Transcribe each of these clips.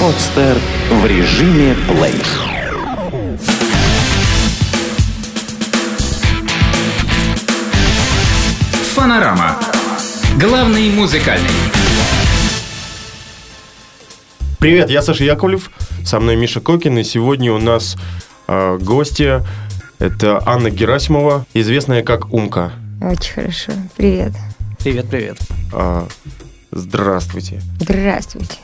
Подстер в режиме плей. Фанорама. Главный музыкальный. Привет, я Саша Яковлев, со мной Миша Кокин, и сегодня у нас э, гостья, это Анна Герасимова, известная как Умка. Очень хорошо. Привет. Привет, привет. А, здравствуйте. Здравствуйте.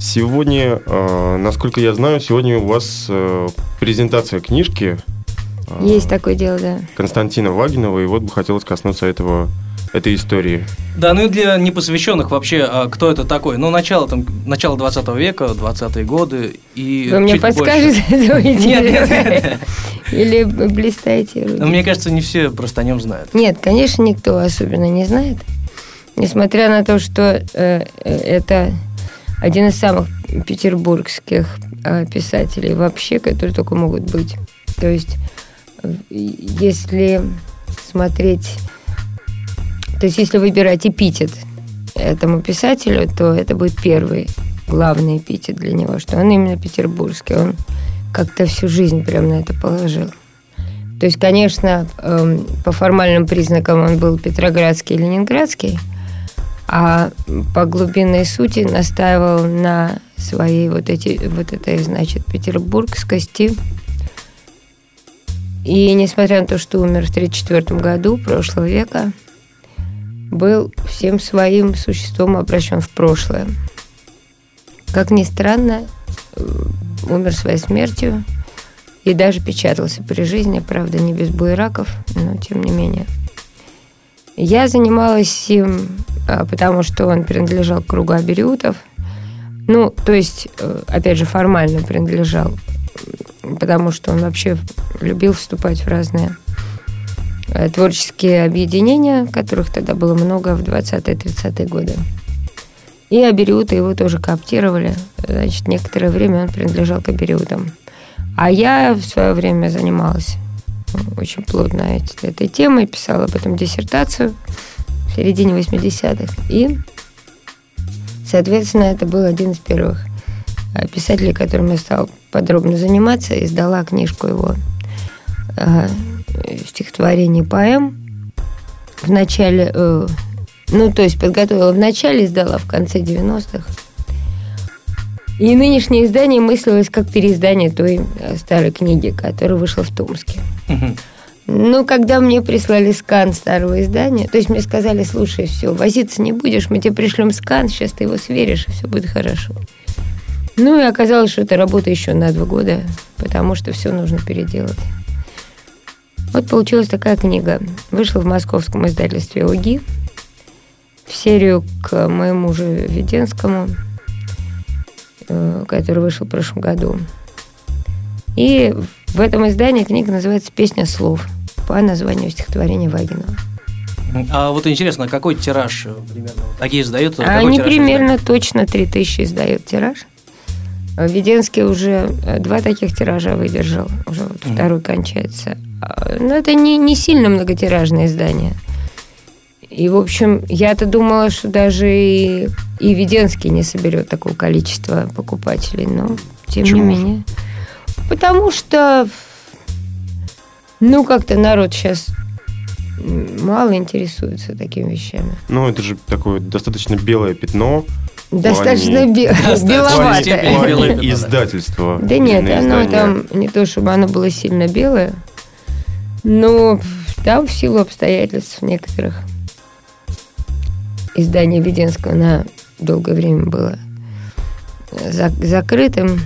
Сегодня, а, насколько я знаю, сегодня у вас а, презентация книжки. а, Есть такое дело, да. Константина Вагинова, и вот бы хотелось коснуться этого, этой истории. Да, ну и для непосвященных вообще, кто это такой? Ну, начало, там, начало 20 века, 20-е годы и Вы мне чуть подскажете больше. эту Нет, идею? Или блистаете? Ну, Мне кажется, не все просто о нем знают. Нет, конечно, никто особенно не знает. Несмотря на то, что э, это один из самых петербургских э, писателей вообще, которые только могут быть. То есть, э, если смотреть... То есть, если выбирать эпитет этому писателю, то это будет первый главный эпитет для него, что он именно петербургский. Он как-то всю жизнь прям на это положил. То есть, конечно, эм, по формальным признакам он был петроградский и ленинградский, а по глубинной сути настаивал на своей вот, эти, вот этой, значит, петербургскости. И несмотря на то, что умер в 1934 году прошлого века, был всем своим существом обращен в прошлое. Как ни странно, умер своей смертью и даже печатался при жизни, правда, не без буераков, но тем не менее. Я занималась им, а, потому что он принадлежал к кругу абериутов. Ну, то есть, э, опять же, формально принадлежал, потому что он вообще любил вступать в разные э, творческие объединения, которых тогда было много в 20-30-е годы. И абериуты его тоже кооптировали. Значит, некоторое время он принадлежал к абериутам. А я в свое время занималась очень плотно эт- этой темой, писала об этом диссертацию в середине 80-х. И, соответственно, это был один из первых э, писателей, которым я стала подробно заниматься, издала книжку его э, стихотворений и поэм в начале, э, ну, то есть подготовила в начале, издала в конце 90-х. И нынешнее издание мыслилось как переиздание той э, старой книги, которая вышла в Томске. Ну, когда мне прислали скан старого издания, то есть мне сказали, слушай, все, возиться не будешь, мы тебе пришлем скан, сейчас ты его сверишь, и все будет хорошо. Ну, и оказалось, что это работа еще на два года, потому что все нужно переделать. Вот получилась такая книга. Вышла в московском издательстве ОГИ в серию к моему же Веденскому, который вышел в прошлом году. И в этом издании книга называется «Песня слов» по названию стихотворения Вагинова. А вот интересно, какой тираж э, примерно? Такие издают? А Они примерно точно 3000 издают тираж. А Веденский уже э, два таких тиража выдержал. Уже вот второй кончается. А, Но это не, не сильно многотиражное издание. И, в общем, я-то думала, что даже и, и Веденский не соберет такого количества покупателей. Но, тем Почему не менее. Потому что, ну, как-то народ сейчас мало интересуется такими вещами. Ну, это же такое достаточно белое пятно. Достаточно бе- беловатое. пятно, да. нет, оно там не то, чтобы оно было сильно белое, но там в силу обстоятельств некоторых издание Веденского на долгое время было за- закрытым.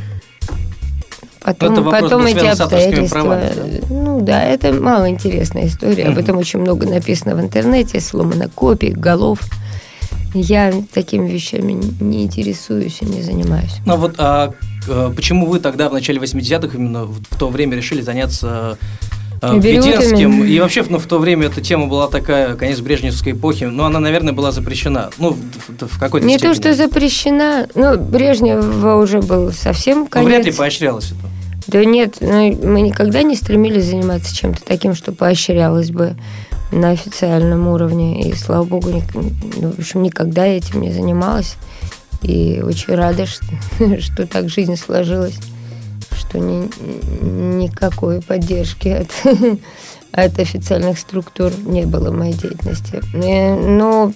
Потом, это вопрос потом эти обстоятельства. правами, Ну да, это малоинтересная история. Об Мгм. этом очень много написано в интернете, сломано копий, голов. Я такими вещами не интересуюсь и не занимаюсь. Ну вот а, э, почему вы тогда в начале 80-х именно в, в то время решили заняться э, Абериутами. Веденским? И вообще ну, в то время эта тема была такая, конец брежневской эпохи, но она, наверное, была запрещена. Ну, в, в- в какой-то Не то, степени. что запрещена. Ну, Брежнева уже был совсем Ну, конец. вряд ли поощрялось это. Да нет, ну, мы никогда не стремились заниматься чем-то таким, что поощрялось бы. на официальном уровне. И, слава богу, ник- ну, в общем, никогда этим не занималась. И очень рада, что, что так жизнь сложилась, что ни, никакой поддержки от, от официальных структур не было в моей деятельности. Э, Но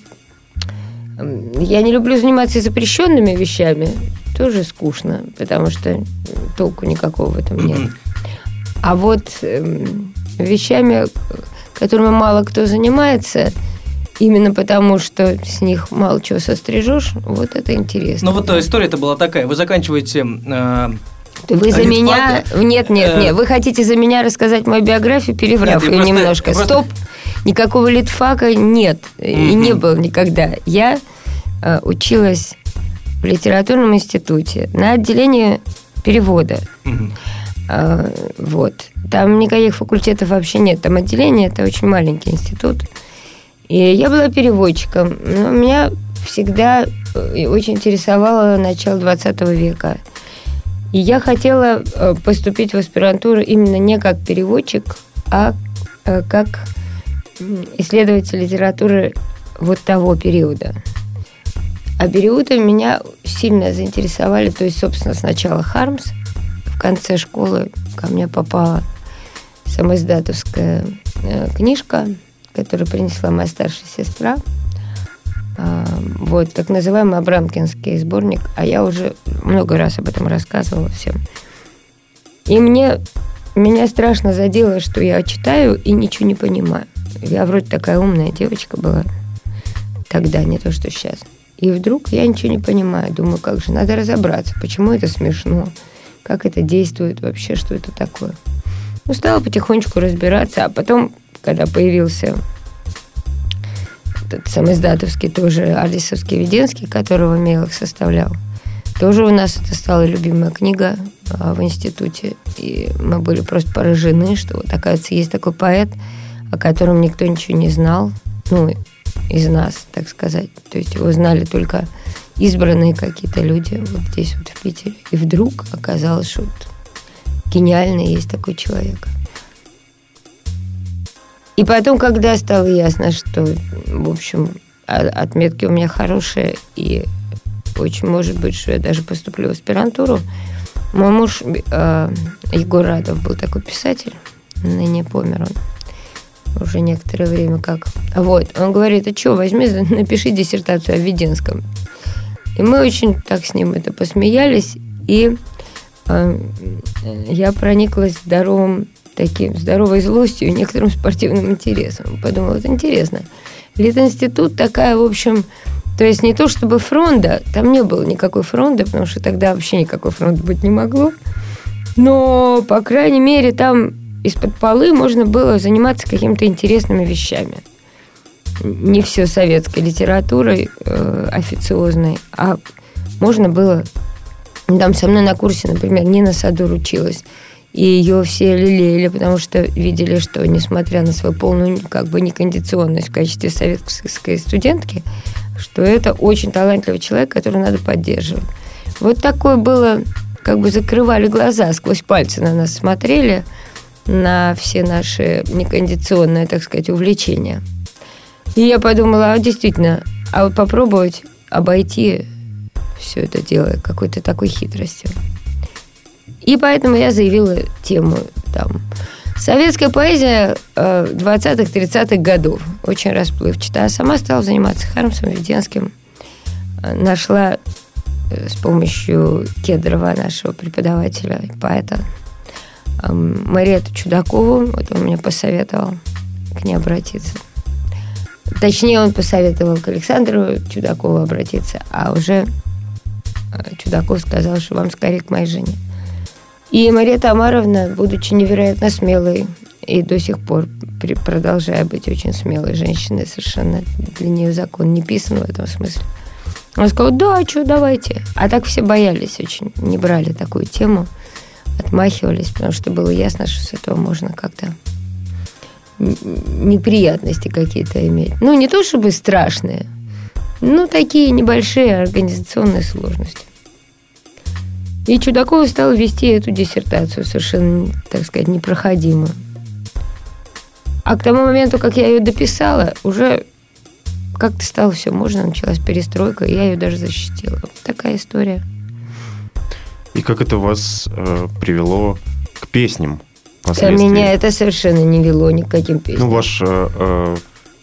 я не люблю заниматься запрещенными вещами. Тоже скучно, потому что толку никакого в этом нет. А вот эм, вещами, которыми мало кто занимается, именно потому что с них мало чего сострижешь, вот это интересно. Ну вот э, история-то была такая. Вы заканчиваете э, Вы за А меня... литфака? Нет, нет, Э, нет. Вы хотите за меня рассказать мою биографию, переврав Нет, ее просто- немножко. просто- Стоп. Никакого литфака нет. И Мгм. не было никогда. Я э, училась в литературном институте на отделении перевода. мгм. А, Вот. Там никаких факультетов вообще нет. Там отделение, это очень маленький институт. И я была переводчиком. Но меня всегда э, очень интересовало начало 20 века. И я хотела э, поступить в аспирантуру именно не как переводчик, а э, как исследователь литературы вот того периода. А периоды меня сильно заинтересовали. То есть, собственно, сначала Хармс, в конце школы ко мне попала самоиздатовская э, книжка, которую принесла моя старшая сестра. А, вот, так называемый Абрамкинский сборник. А я уже много раз об этом рассказывала всем. И мне, меня страшно задело, что я читаю и ничего не понимаю. Я вроде такая умная девочка была тогда, не то что сейчас. И вдруг я ничего не понимаю. Думаю, как же, надо разобраться, почему это смешно, как это действует вообще, что это такое. Ну, стала потихонечку разбираться, а потом, когда появился этот самоиздатовский тоже Ардисовский Веденский, которого Мелых составлял, тоже у нас это стала любимая книга а, в институте. И мы были просто поражены, что вот, оказывается, есть такой поэт, о котором никто ничего не знал. Ну, из нас, так сказать. То есть его знали только избранные какие-то люди вот здесь вот в Питере. И вдруг оказалось, что вот гениальный есть такой человек. И потом, когда стало ясно, что, в общем, а- отметки у меня хорошие, и очень может быть, что я даже поступлю в аспирантуру, мой муж э, Егор Радов был такой писатель, ныне помер он уже некоторое время как. Вот, он говорит, а что, возьми, напиши диссертацию о Веденском. И мы очень так с ним это посмеялись, и э, я прониклась здоровым таким, здоровой злостью и некоторым спортивным интересом. Подумала, это интересно. Литинститут такая, в общем, то есть не то чтобы фронта, там не было никакой фронта, потому что тогда вообще никакой фронта быть не могло. Но, по крайней мере, там из-под полы можно было заниматься какими-то интересными вещами. Не все советской литературой э, официозной, а можно было... Там со мной на курсе, например, Нина Садур училась. И ее все лелеяли, потому что видели, что, несмотря на свою полную как бы некондиционность в качестве советской студентки, что это очень талантливый человек, которого надо поддерживать. Вот такое было, как бы закрывали глаза, сквозь пальцы на нас смотрели, на все наши некондиционные, так сказать, увлечения. И я подумала, а действительно, а вот попробовать обойти все это дело какой-то такой хитростью. И поэтому я заявила тему там. Советская поэзия э, 20-30-х годов. Очень расплывчатая. А сама стала заниматься Хармсом, Веденским. Э, Нашла э, с помощью Кедрова, нашего преподавателя, поэта, э, Мариэту Чудакову. Вот он мне посоветовал к ней обратиться. Точнее, он посоветовал к Александру Чудакову обратиться, а уже э, Чудаков сказал, что вам скорее к моей жене. И Мария Тамаровна, будучи невероятно смелой и до сих пор при, продолжая быть очень смелой женщиной, совершенно для нее закон не писан в этом смысле. Она сказала, да, что, давайте. А так все боялись очень, не брали такую тему, отмахивались, потому что было ясно, что с этого можно как-то неприятности какие-то иметь. Ну, не то чтобы страшные, но такие небольшие организационные сложности. И Чудакова стал вести эту диссертацию совершенно, так сказать, непроходимую. А к тому моменту, как я ее дописала, уже как-то стало все можно, началась перестройка, и я ее даже защитила. Вот такая история. И как это вас э, привело к песням? А меня это совершенно не вело ни к каким песням. Ну, ваш э, э,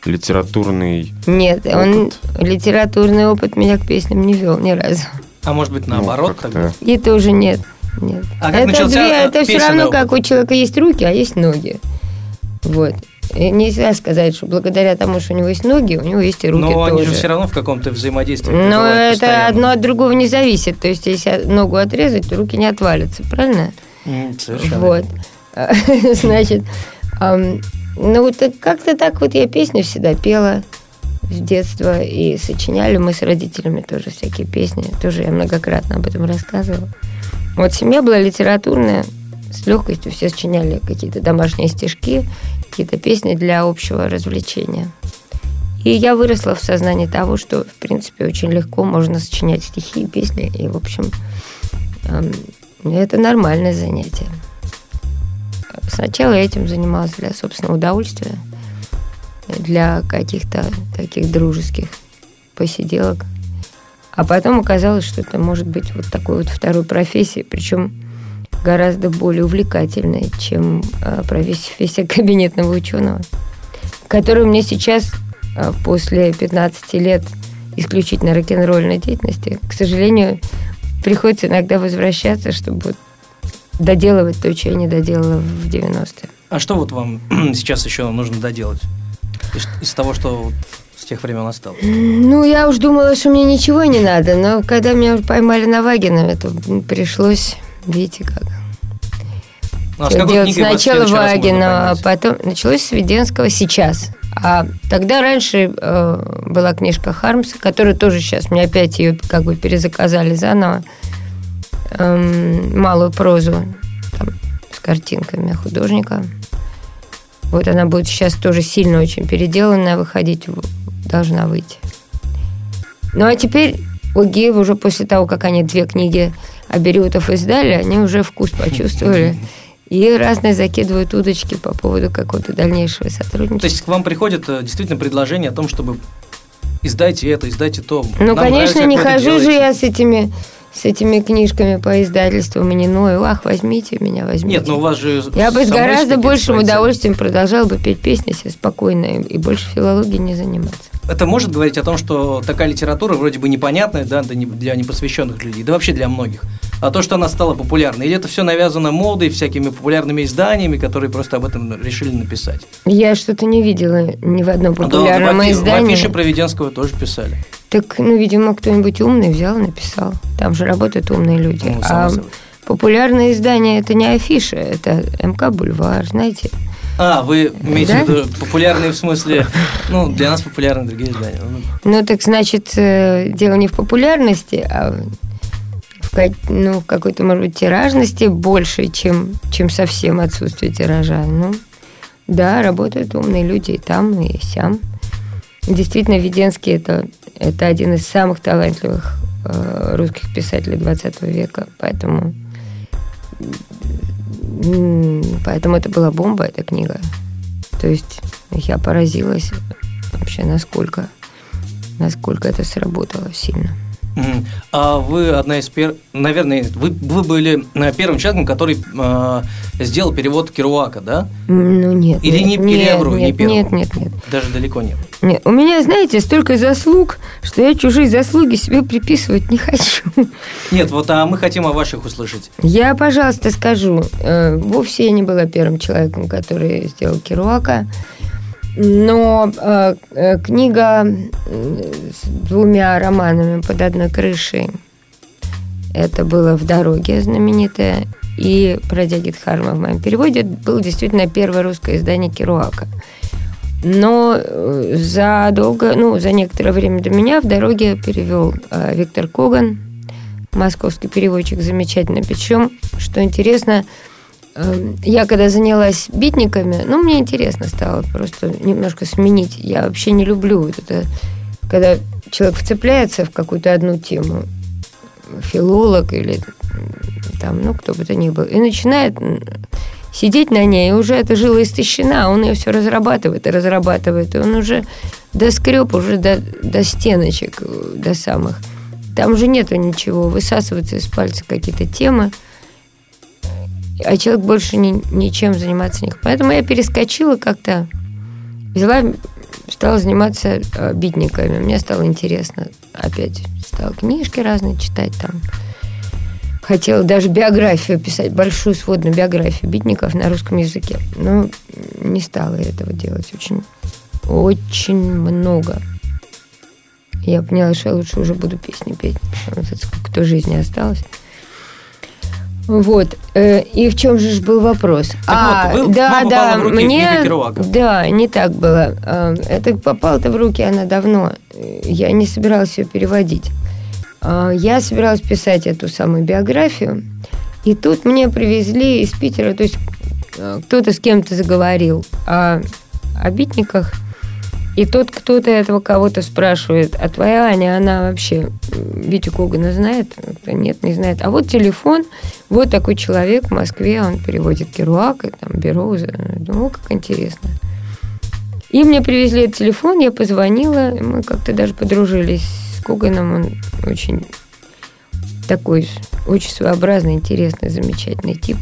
литературный... Нет, он опыт. литературный опыт меня к песням не вел ни разу. А может быть ну, наоборот как-то- тогда? И тоже нет. Нет. А как это начался, две- это все равно, опыт? как у человека есть руки, а есть ноги. Вот. И нельзя сказать, что благодаря тому, что у него есть ноги, у него есть и руки Но они тоже. же все равно в каком-то взаимодействии. Но это постоянно. одно от другого не зависит. То есть, если ногу отрезать, то руки не отвалятся, правильно? М, Совершенно. Вот. Значит, ну как-то так вот я песни всегда пела с детства и сочиняли мы с родителями тоже всякие песни. Тоже я многократно об этом рассказывала. Вот семья была литературная, с легкостью все сочиняли какие-то домашние стишки, какие-то песни для общего развлечения. И я выросла в сознании того, что, в принципе, очень легко можно сочинять стихи и песни. И, в общем, эм, это нормальное занятие. Сначала я этим занималась для собственного удовольствия, для каких-то таких дружеских посиделок. А потом оказалось, что это может быть вот такой вот второй профессией, причем гораздо более увлекательной, чем э, профессия кабинетного ученого, которую мне сейчас, э, после 15 лет исключительно рок-н-ролльной деятельности, к сожалению, приходится иногда возвращаться, чтобы доделывать то, что я не доделала в 90-е. А что вот вам сейчас еще нужно доделать? Из, из того, что с тех времен осталось? Ну, я уж думала, что мне ничего не надо, но когда меня поймали на Вагинове, то пришлось, видите как, Ну, а делать сначала Вагинова, а потом началось с Веденского сейчас. А тогда раньше э, была книжка Хармса, которая тоже сейчас мне опять ее как бы перезаказали заново. Эм, малую прозу там, с картинками художника. Вот она будет сейчас тоже сильно очень переделанная, выходить должна выйти. Ну а теперь у Геева уже после того, как они две книги Абериутов издали, они уже вкус почувствовали. И разные закидывают удочки по поводу какого-то дальнейшего То сотрудничества. есть к вам приходит э, действительно предложение о том, чтобы издайте это, издайте то. Ну, Нам конечно, нравится, не хожу же делаете. я с этими, с этими книжками по издательствам и не ною. Ах, возьмите меня, возьмите. Нет, ну у вас же... Я бы с гораздо большим свои удовольствием продолжала бы петь песни себе спокойно и, больше филологией не заниматься. Это может говорить о том, что такая литература вроде бы непонятная, да, да, для непосвященных людей, да вообще для многих. А то, что она стала популярной, или это все навязано модой, всякими популярными изданиями, которые просто об этом решили написать? Я что-то не видела ни в одном Да, популярном в афи- издании. В афише про Веденского тоже писали. Так, ну, видимо, кто-нибудь умный взял и написал. Там же работают умные люди. Ну, а популярное издание это не афиша, это МК Бульвар, знаете. А, вы имеете Да? в виду популярные в смысле... Ну, для нас популярны другие издания. Ну, Ну, так значит, э, дело не в популярности, а в, ну, в какой-то, может быть, тиражности больше, чем, чем совсем отсутствие тиража. Ну, да, работают умные люди и там, и сям. Действительно, Веденский это, это один из самых талантливых э, русских писателей 20 века, поэтому, поэтому это была бомба, эта книга. То есть я поразилась вообще, насколько, насколько это сработало сильно. А вы одна из первых, наверное, вы, вы были э, первым человеком, который э, сделал перевод Керуака, да? Ну нет. Или нет, не- я нет, не первым? нет, нет, нет, Даже далеко нет. нет. У меня, знаете, столько заслуг, что я чужие заслуги себе приписывать не хочу. Нет, вот а мы хотим о ваших услышать. Я, пожалуйста, скажу, э, вовсе я не была первым человеком, который сделал Керуака, но э, э, книга с двумя романами под одной крышей, это было «В дороге» знаменитое, и «Бродяги Дхарма» в моем переводе было действительно первое русское издание Керуака. Но э, задолго, ну, за некоторое время до меня в дороге перевел э, Виктор Коган, московский переводчик замечательно. Причем, что интересно, я когда занялась битниками, ну, мне интересно стало просто немножко сменить. Я вообще не люблю вот это, когда человек вцепляется в какую-то одну тему, филолог или там, ну, кто бы то ни был, и начинает сидеть на ней, и уже эта жила истощена, а он ее все разрабатывает и разрабатывает, и он уже доскреб уже до, до стеночек, до самых. Там уже нету ничего, высасываются из пальца какие-то темы, а человек больше ни, ничем заниматься не Поэтому я перескочила как-то, взяла, стала заниматься э, битниками. Мне стало интересно опять. Стала книжки разные читать там. Хотела даже биографию писать, большую сводную биографию битников на русском языке. Но не стала этого делать очень, очень много. Я поняла, что я лучше уже буду песни петь. Вот сколько-то жизни осталось. Вот. Э, и в чем же был вопрос? Так а, вот, вы, да, да, в руки мне, да, не так было. Э, это попало-то в руки она давно. Я не собиралась ее переводить. Э, я собиралась писать эту самую биографию, и тут мне привезли из Питера, то есть кто-то с кем-то заговорил о, о битниках – и тот кто-то этого кого-то спрашивает, а твоя Аня, она вообще Витю Когана знает? Нет, не знает. А вот телефон, вот такой человек в Москве, он переводит Керуак, и там Бероуза. Думаю, как интересно. И мне привезли этот телефон, я позвонила, мы как-то даже подружились с Коганом, он очень такой, очень своеобразный, интересный, замечательный тип.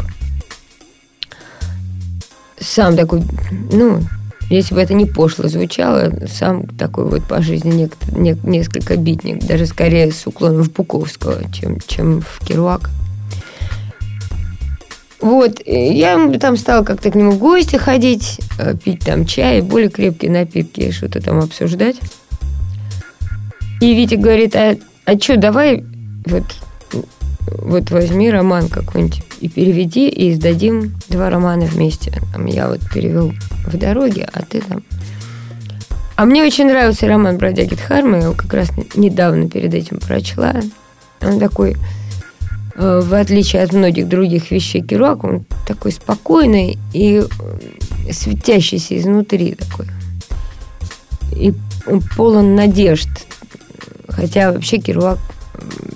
Сам такой, ну, если бы это не пошло звучало, сам такой вот по жизни не, не, несколько битник, даже скорее с уклоном в Пуковского, чем, чем в Керуак. Вот, я там стала как-то к нему в гости ходить, э, пить там чай, более крепкие напитки, что-то там обсуждать. И Витя говорит, а, а что, давай вот, вот возьми роман какой-нибудь и переведи, и издадим два романа вместе. Там я вот перевел в дороге, а ты там... А мне очень нравился роман «Бродяги Дхармы», я его как раз недавно перед этим прочла. Он такой, э, в отличие от многих других вещей Керуак, он такой спокойный и э, светящийся изнутри такой. И он полон надежд. Хотя вообще Керуак –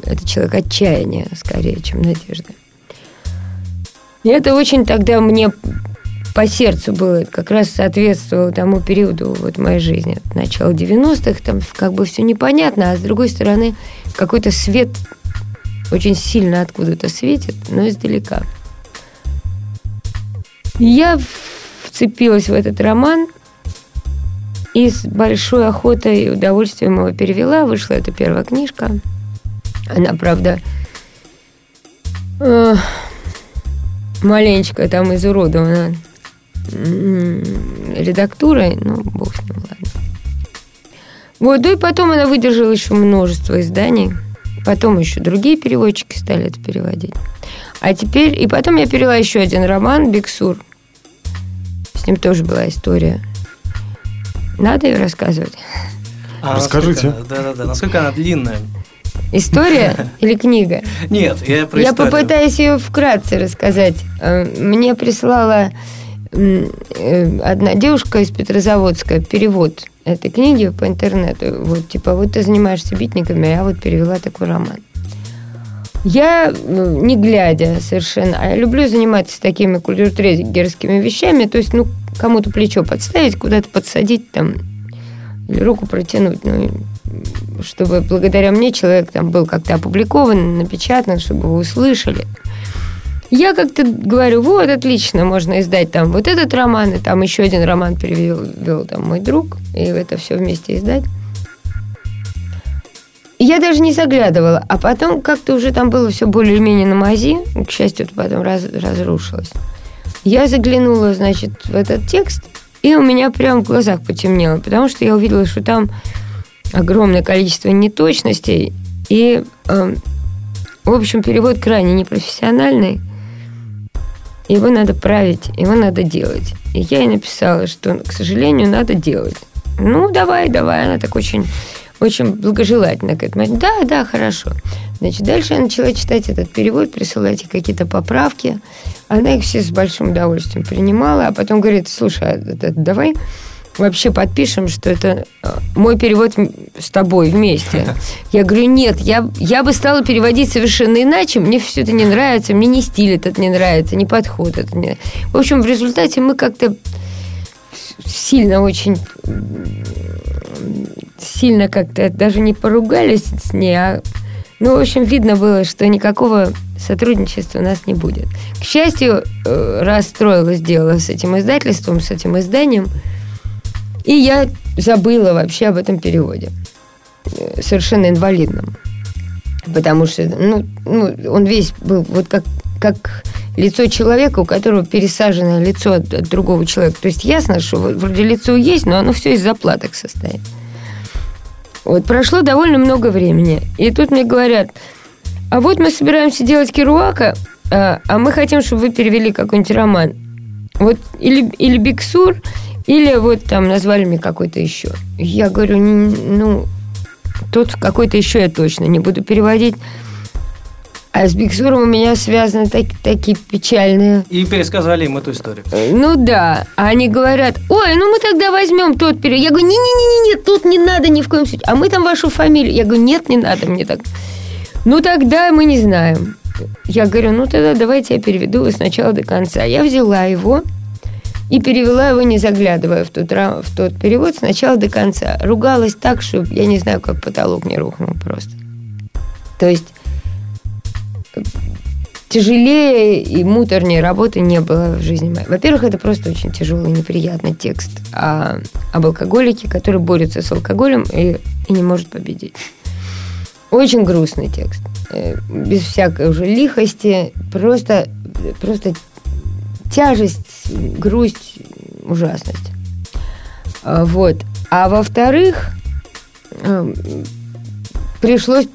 это человек отчаяния скорее, чем надежды. И это очень тогда мне по сердцу было, как раз соответствовало тому периоду вот моей жизни. Начало 90-х, там как бы все непонятно, а с другой стороны какой-то свет очень сильно откуда-то светит, но издалека. Я вцепилась в этот роман и с большой охотой и удовольствием его перевела. Вышла эта первая книжка. Она, правда, э, маленечко там изуродована редактурой, ну, бог с ним, ладно. Вот, ну и потом она выдержала еще множество изданий. Потом еще другие переводчики стали это переводить. А теперь... И потом я перевела еще один роман «Биксур». С ним тоже была история. Надо ее рассказывать? А Расскажите. Да-да-да. Насколько она длинная? История или книга? Нет, я про Я попытаюсь ее вкратце рассказать. Э, мне прислала э, одна девушка из Петрозаводска перевод этой книги по интернету. Вот, типа, вот ты занимаешься битниками, а я вот перевела такой роман. Я, э, не глядя совершенно, а я люблю заниматься такими культуртрегерскими вещами, то есть, ну, кому-то плечо подставить, куда-то подсадить там, или руку протянуть, ну, чтобы благодаря мне человек там был как-то опубликован, напечатан, чтобы его услышали. Я как-то говорю, вот, отлично, можно издать там вот этот роман, и там еще один роман перевел вел, там мой друг, и это все вместе издать. Я даже не заглядывала, а потом как-то уже там было все более-менее на мази, к счастью, это потом раз, разрушилось. Я заглянула, значит, в этот текст, и у меня прям в глазах потемнело, потому что я увидела, что там огромное количество неточностей, и, э, в общем, перевод крайне непрофессиональный. Его надо править, его надо делать. И я ей написала, что, к сожалению, надо делать. Ну, давай, давай. Она так очень, очень благожелательно к этому. Да, да, хорошо. Значит, дальше я начала читать этот перевод, присылать ей какие-то поправки. Она их все с большим удовольствием принимала, а потом говорит, слушай, а, давай вообще подпишем, что это э, мой перевод с тобой вместе. Я говорю, нет, я, я бы стала переводить совершенно иначе, мне все это не нравится, мне не стиль этот не нравится, не подход этот не... В общем, в результате мы как-то сильно очень сильно как-то даже не поругались с ней, а ну, в общем, видно было, что никакого сотрудничества у нас не будет. К счастью, э, расстроилось дело с этим издательством, с этим изданием, и я забыла вообще об этом переводе. Э, Совершенно инвалидном. Потому что, ну, ну он весь был вот как, как лицо человека, у которого пересаженное лицо от, от другого человека. То есть ясно, что вроде лицо есть, но оно все из заплаток состоит. Вот прошло довольно много времени. И тут мне говорят, а вот мы собираемся делать Керуака, а, а мы хотим, чтобы вы перевели какой-нибудь роман. Вот или, или Биксур, или вот там назвали мне какой-то еще. Я говорю, «Н- ну, тот какой-то еще я точно не буду переводить. А с Биксуром у меня связаны так- такие печальные И пересказали им эту историю. ну да, а они говорят, ой, ну мы тогда возьмем тот период. Я говорю, не-не-не, тут не надо ни в коем случае. А мы там вашу фамилию. Я говорю, нет, не надо мне так. Ну тогда мы не знаем. Я говорю, ну тогда давайте я переведу его сначала до конца. Я взяла его и перевела его, не заглядывая в тот, в тот перевод сначала до конца. Ругалась так, что я не знаю, как потолок не рухнул просто. То есть тяжелее и муторнее работы не было в жизни моей. Во-первых, это просто очень тяжелый и неприятный текст о, об алкоголике, который борется с алкоголем и, и не может победить. Очень грустный текст. Э, Без всякой уже лихости. Просто, просто тяжесть, грусть, ужасность. А, Вот. А во-вторых, эм, пришлось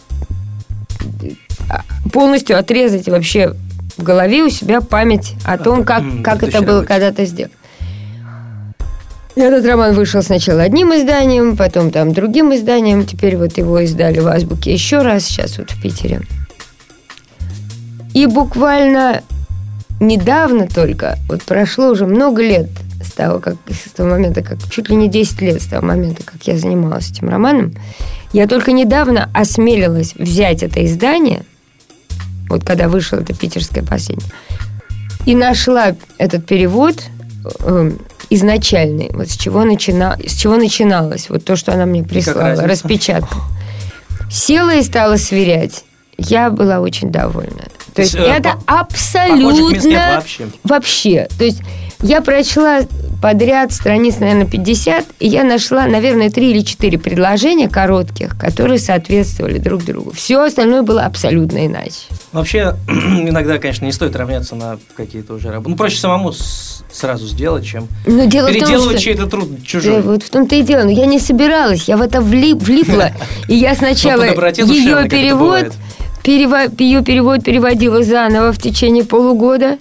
а, полностью отрезать вообще в голове у себя память о том, как, как это было когда-то сделано. Этот роман вышел сначала одним изданием, потом там другим изданием. Теперь вот его издали в Азбуке еще раз, сейчас вот в Питере. И буквально недавно только, вот прошло уже много лет с того, как, с того момента, как чуть ли не 10 лет с того момента, как я занималась этим романом, я только недавно осмелилась взять это издание, вот когда вышло это питерское последнее, и нашла этот перевод э, изначальный, вот с чего, начина, с чего начиналось, вот то, что она мне прислала, распечатка. Села и стала сверять. Я была очень довольна. То есть, есть, э, это по- мест нет абсолютно вообще. вообще. То есть я прочла подряд страниц, наверное, 50, и я нашла, наверное, 3 или 4 предложения коротких, которые соответствовали друг другу. Все остальное было абсолютно иначе. Вообще, иногда, конечно, не стоит равняться на какие-то уже работы. Ну, проще самому с- сразу сделать, чем Но дело в том, переделывать что... чей-то труд Да, чужой. вот в том-то и дело. Но я не собиралась, я в это вли- влипла. И я сначала по доброте ее перевод. Перево- ее перевод переводила заново в течение полугода.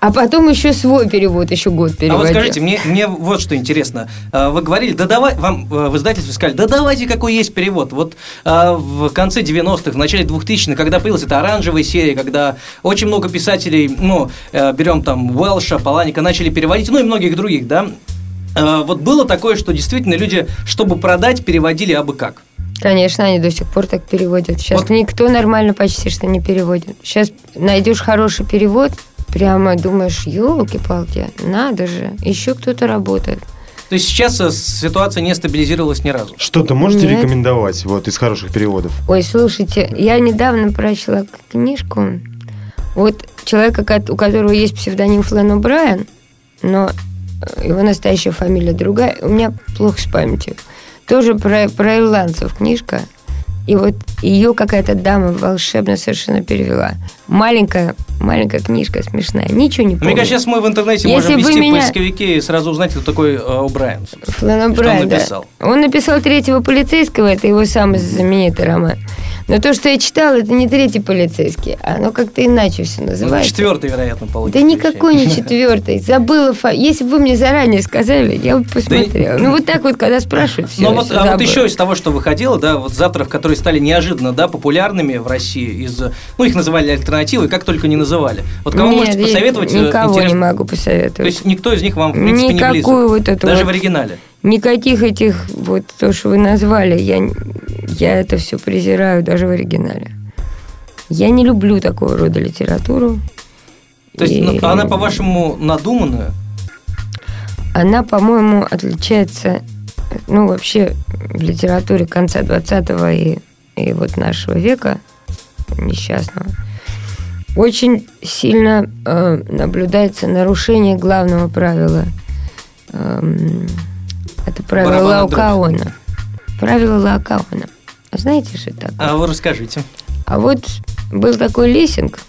А потом еще свой перевод, еще год А переводила. вот скажите, мне, мне вот что интересно. А, Вы говорили, да давай, вам э, в издательстве сказали, да давайте какой есть перевод. Вот а, в конце 90-х, в начале 2000-х, когда появилась эта оранжевая серия, когда очень много писателей, ну, э, берем там Уэлша, Паланика, начали переводить, ну и многих других, да, А, вот было такое, что действительно люди, чтобы продать, переводили абы как. Конечно, они до сих пор так переводят. Сейчас Вот. никто нормально почти что не переводит. Сейчас найдешь хороший перевод, прямо думаешь, елки-палки, надо же, еще кто-то работает. То есть сейчас э, ситуация не стабилизировалась ни разу. Что-то можете Нет. рекомендовать вот из хороших переводов? Ой, слушайте, я недавно прочла книжку. Вот человека, у которого есть псевдоним Флэн О'Брайен, но э, его настоящая фамилия другая. У меня плохо с памятью. Тоже про, про ирландцев книжка. И вот ее какая-то дама волшебно совершенно перевела. Маленькая, маленькая книжка смешная. Ничего не помню. Мне кажется, сейчас мы в интернете Если можем ввести меня- в поисковике и сразу узнать, кто такой э, О'Брайен. Что он О'Брайен, да. Он написал третьего полицейского, это его самый знаменитый роман. Но то, что я читала, это не третий полицейский. Оно как-то иначе все Ну, называется. четвертый, вероятно, Да получится. никакой не четвертый. Забыла. фа- Если бы вы мне заранее сказали, я бы посмотрела. Ну, вот так вот, когда спрашивают, все. Но вот, а вот еще из того, что выходило, да, вот завтраков, которые стали неожиданно, да, популярными в России из, ну, их называли альтернативой, как только не называли. Вот кого можете посоветовать? э, Никого интерес- не могу посоветовать. То есть никто из них вам, в принципе, не близок? Никакую вот эту Даже вот- в оригинале? Никаких этих, вот то, что вы назвали, я, я это все презираю даже в оригинале. Я не люблю такого рода литературу. То есть И ну, она, по-вашему, надуманная? Она, по-моему, отличается, ну, вообще, в литературе конца 20 и, и вот нашего века, несчастного, очень сильно э, наблюдается нарушение главного правила. Эм, это правило. Лаукаона. Правило Лаукаона. Знаете, что это такое? А вы расскажите. А вот был такой Лессинг,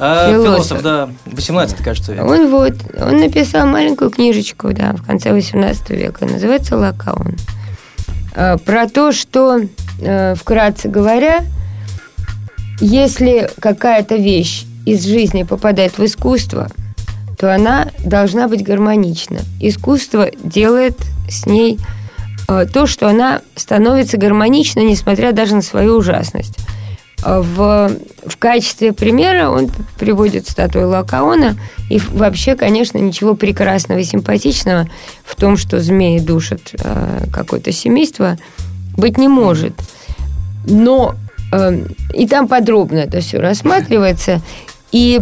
А, Философ. философ, да, 18 кажется. век. Он вот, он написал маленькую книжечку, да, в конце 18 века, называется «Лакаун». Э, Про то, что, э, вкратце говоря, если какая-то вещь из жизни попадает в искусство, то она должна быть гармонична. Искусство делает с ней э, то, что она становится гармоничной, несмотря даже на свою ужасность. Э, В, в качестве примера он приводит статую Лакаона. И вообще, конечно, ничего прекрасного и симпатичного в том, что змеи душат э, какое-то семейство, быть не может. Но э, и там подробно это все рассматривается. И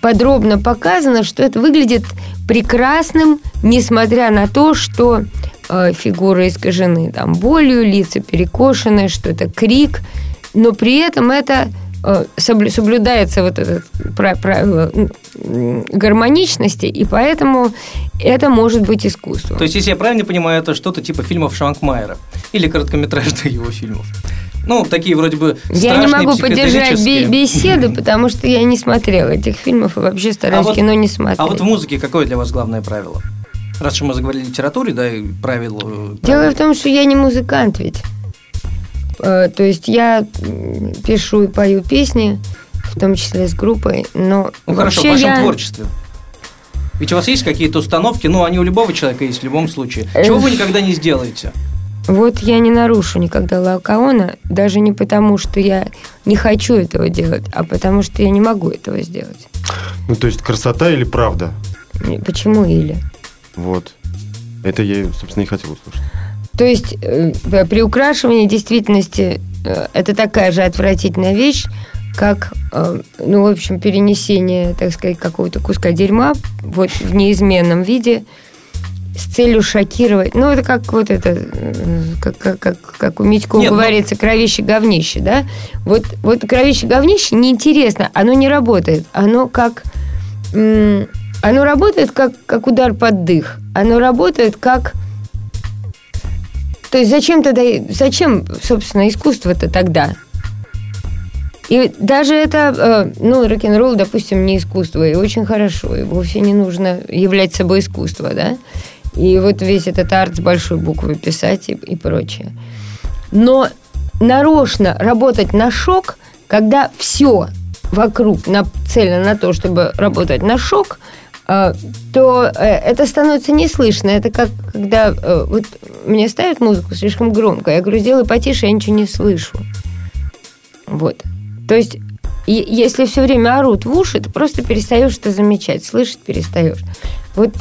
подробно показано, что это выглядит прекрасным, несмотря на то, что э, фигуры искажены там болью, лица перекошены, что это крик, но при этом это э, соблю- соблюдается вот это пра- правило гармоничности, и поэтому это может быть искусство. То есть, если я правильно понимаю, это что-то типа фильмов Шванкмайера или короткометражных его фильмов. Ну, такие вроде бы Я не могу поддержать беседу, потому что я не смотрела этих фильмов и вообще стараюсь А вот- кино не смотреть. А вот в музыке какое для вас главное правило? Раз уж мы заговорили о литературе, да, и правила... э, Дело правила. в том, что я не музыкант ведь. Э, То есть я пишу и пою песни, в том числе с группой, но Ну хорошо, в вашем я... творчестве. Ведь у вас есть какие-то установки, ну, они у любого человека есть в любом случае. Э, Чего вы никогда не сделаете? Вот я не нарушу никогда Лаокаона, даже не потому, что я не хочу этого делать, а потому что я не могу этого сделать. Ну, то есть красота или правда? Почему или? Вот. Это я, собственно, и хотел услышать. То есть э, да, приукрашивание действительности э, это такая же отвратительная вещь, как, э, ну, в общем, перенесение, так сказать, какого-то куска дерьма вот в неизменном виде с целью шокировать. Ну, это как вот это, как, как, как, как у Митько Нет, ну- говорится, кровище говнище, да? Вот, вот кровище говнище неинтересно, оно не работает. Оно как... Оно работает как, как удар под дых. Оно работает как... То есть зачем тогда, зачем, собственно, искусство-то тогда? И даже это, э, ну, рок-н-ролл, допустим, не искусство, и очень хорошо, и вовсе не нужно являть собой искусство, да? И вот весь этот арт с большой буквы писать и, и прочее. Но нарочно работать на шок, когда все вокруг нацелено на то, чтобы работать на шок, э, то э, это становится неслышно. Это как когда э, вот мне ставят музыку слишком громко, я говорю, сделай потише, я ничего не слышу. Вот. То есть, если все время орут в уши, ты просто перестаешь это замечать, слышать перестаешь. Вот,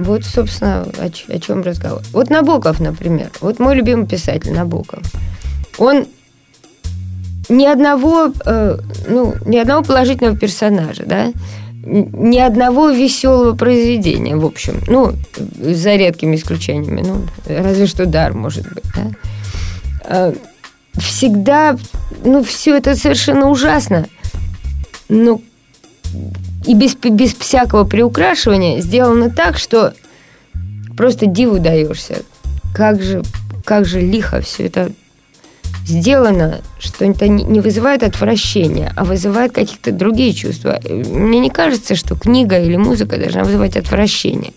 вот собственно, о, чем разговор. Вот Набоков, например. Вот мой любимый писатель Набоков. Он ни одного, э, ну, ни одного положительного персонажа, да, ни одного веселого произведения, в общем, ну, за редкими исключениями, ну, разве что дар, может быть, да. Э, Всегда, ну, все это совершенно ужасно, ну, и без, без всякого приукрашивания сделано так, что просто диву даешься. Как же, как же лихо все это сделано, что это не вызывает отвращения, а вызывает какие-то другие чувства. Мне не кажется, что книга или музыка должна вызывать отвращение.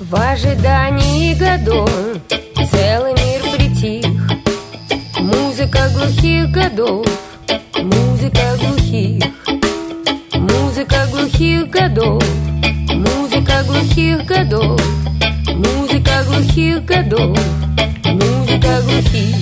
В ожидании годов Целый мир притих. Музыка глухих годов. Музыка глухих. Музыка глухих годов. Музыка глухих годов. Музыка глухих годов. Музыка глухих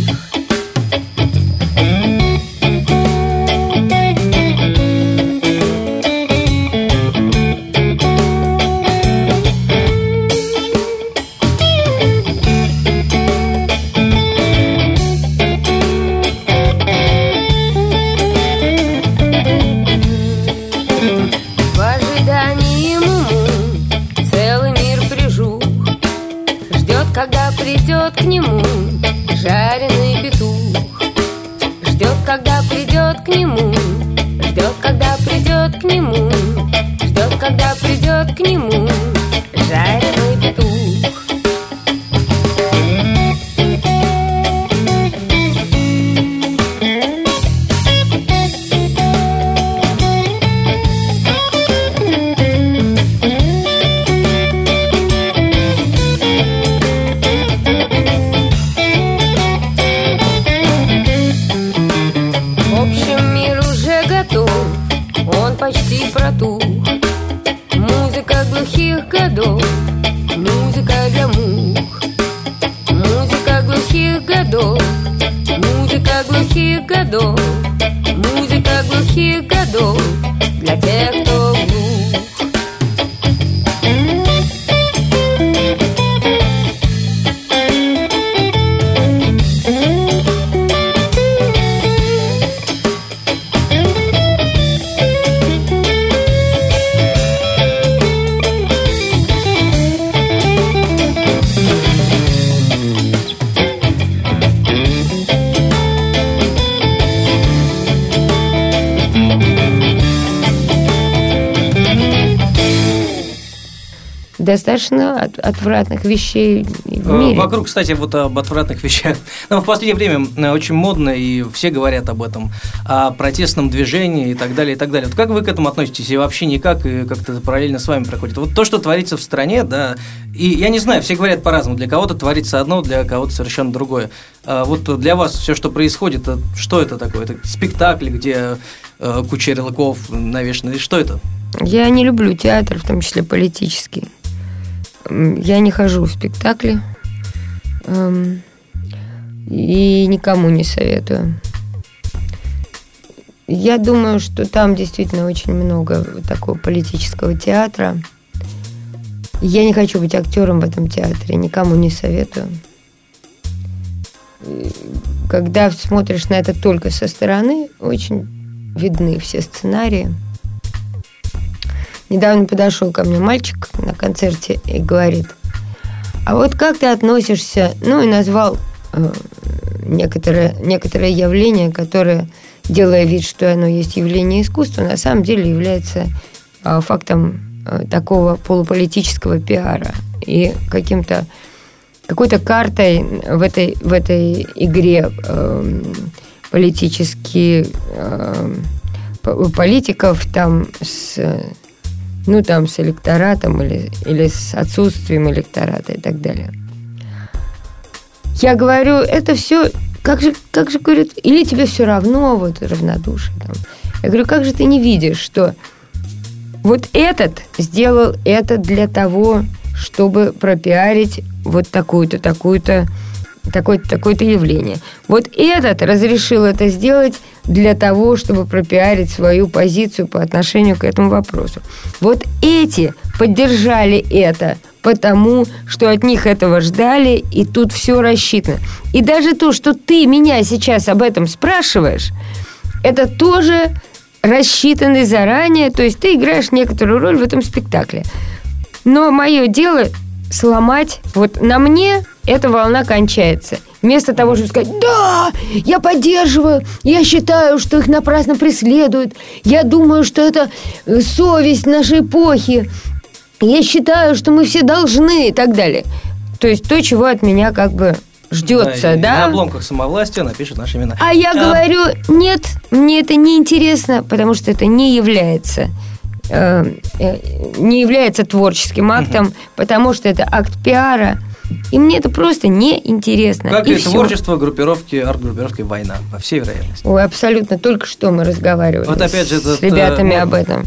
Достаточно от- отвратных вещей в Э, мире. Вокруг, кстати, вот об отвратных вещах. Но в последнее время э, очень модно, и все говорят об этом, о протестном движении и так далее, и так далее. Вот как вы к этому относитесь? И вообще никак, и как-то параллельно с вами проходит. Вот то, что творится в стране, да, и я не знаю, все говорят по-разному. Для кого-то творится одно, для кого-то совершенно другое. А вот для вас все, что происходит, э, что это такое? Это спектакль, где куча ярлыков навешаны, что это? Я не люблю театр, в том числе политический. Я не хожу в спектакли. Эм, И никому не советую. Я думаю, что там действительно очень много такого политического театра. Я не хочу быть актером в этом театре, никому не советую. И Когда смотришь на это только со стороны, очень видны все сценарии. Недавно подошел ко мне мальчик на концерте и говорит, а вот как ты относишься, ну и назвал э, некоторое, некоторое явление, которое, делая вид, что оно есть явление искусства, на самом деле является э, фактом э, такого полуполитического пиара и каким-то какой-то картой в этой, в этой игре э, политически э, по- политиков там с ну там с электоратом или, или с отсутствием электората и так далее. Я говорю, это все, как же, как же, говорят, или тебе все равно, вот равнодушие там. Я говорю, как же ты не видишь, что вот этот сделал это для того, чтобы пропиарить вот такую-то, такую-то, такое-то, такое-то явление. Вот этот разрешил это сделать для того, чтобы пропиарить свою позицию по отношению к этому вопросу. Вот эти поддержали это, потому что от них этого ждали, и тут все рассчитано. И даже то, что ты меня сейчас об этом спрашиваешь, это тоже рассчитанный заранее, то есть ты играешь некоторую роль в этом спектакле. Но мое дело сломать, вот на мне эта волна кончается. Вместо того, чтобы сказать, да, я поддерживаю, я считаю, что их напрасно преследуют, я думаю, что это э, совесть нашей эпохи, я считаю, что мы все должны и так далее. То есть то, чего от меня как бы ждется, и да? На обломках самовластия напишут наши имена. А я говорю, нет, мне это не интересно, потому что это не является не является творческим актом, потому что это акт пиара, И мне это просто неинтересно. Как и и всё. творчество группировки, арт-группировки «Война», по всей вероятности. Ой, абсолютно. Только что мы разговаривали Вот опять же с этот, ребятами э, об этом.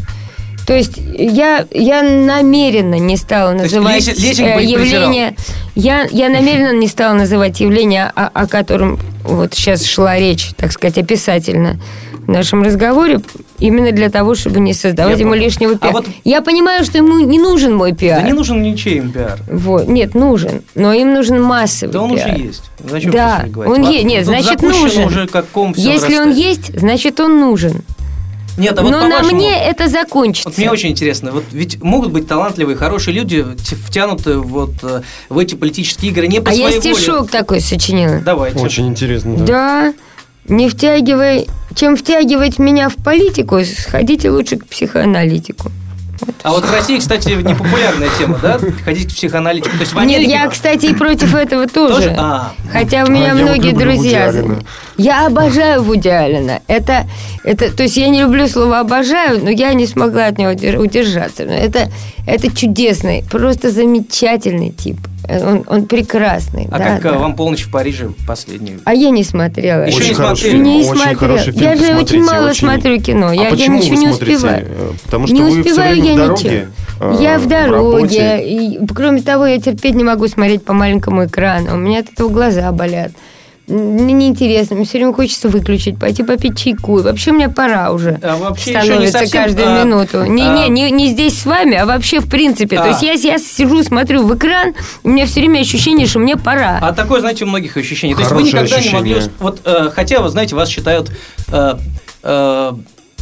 То есть я, я намеренно не стала есть называть лесенку э, их явление... Я, я намеренно не стала называть явление, о, о котором вот сейчас шла речь, так сказать, описательно в нашем разговоре, именно для того, чтобы не создавать Я ему понял. лишнего А пиара. вот- Я понимаю, что ему не нужен мой пиар. Да не нужен ничей им пиар. Вот. Нет, нужен. Но им нужен массовый Да он пиар. уже есть. Зачем Да, он Ладно, есть. Нет, тут значит, нужен. уже как ком Если он есть, значит, он нужен. Нет, а вот Но на мне это закончится. Вот мне очень интересно, вот ведь могут быть талантливые, хорошие люди, втянуты вот э, в эти политические игры не по а я своей воле. стишок такой сочинила. Давайте. Очень интересно. Да. Да, не втягивай, чем втягивать меня в политику, сходите лучше к психоаналитику. А вот в России, кстати, непопулярная тема, да? Ходить к психоаналитику. То есть в Нет, Америке... я, кстати, и против этого тоже. Тоже? А. Хотя у меня А, вот многие люблю друзья. Я обожаю Вуди Аллена. Это, это, то есть я не люблю слово обожаю, но я не смогла от него удер- удержаться. Но Это, это чудесный, просто замечательный тип. Он, он прекрасный. А да, как э, да. вам полночь в Париже последний? А я не смотрела. Еще Очень не хороший. Не очень смотрела. хороший фильм. Я же очень мало очень. смотрю кино. А Я, я почему ничего вы не успеваю. Э, Потому что не вы все успеваю время я в дороге. ничего. э, Я в дороге. работе. И, кроме того, я терпеть не могу смотреть по маленькому экрану. У меня от этого глаза болят. Мне неинтересно. Мне все время хочется выключить, пойти попить чайку. И вообще мне пора уже. А вообще еще не становится совсем, каждую а, минуту. Не, а. не, не, не здесь с вами, а вообще в принципе. То А. есть я, я сижу, смотрю в экран, у меня все время ощущение, что мне пора. А такое, знаете, у многих ощущений. То есть вы никогда не могли... ощущение. Вот, э, хотя, вы знаете, вас считают... э, э,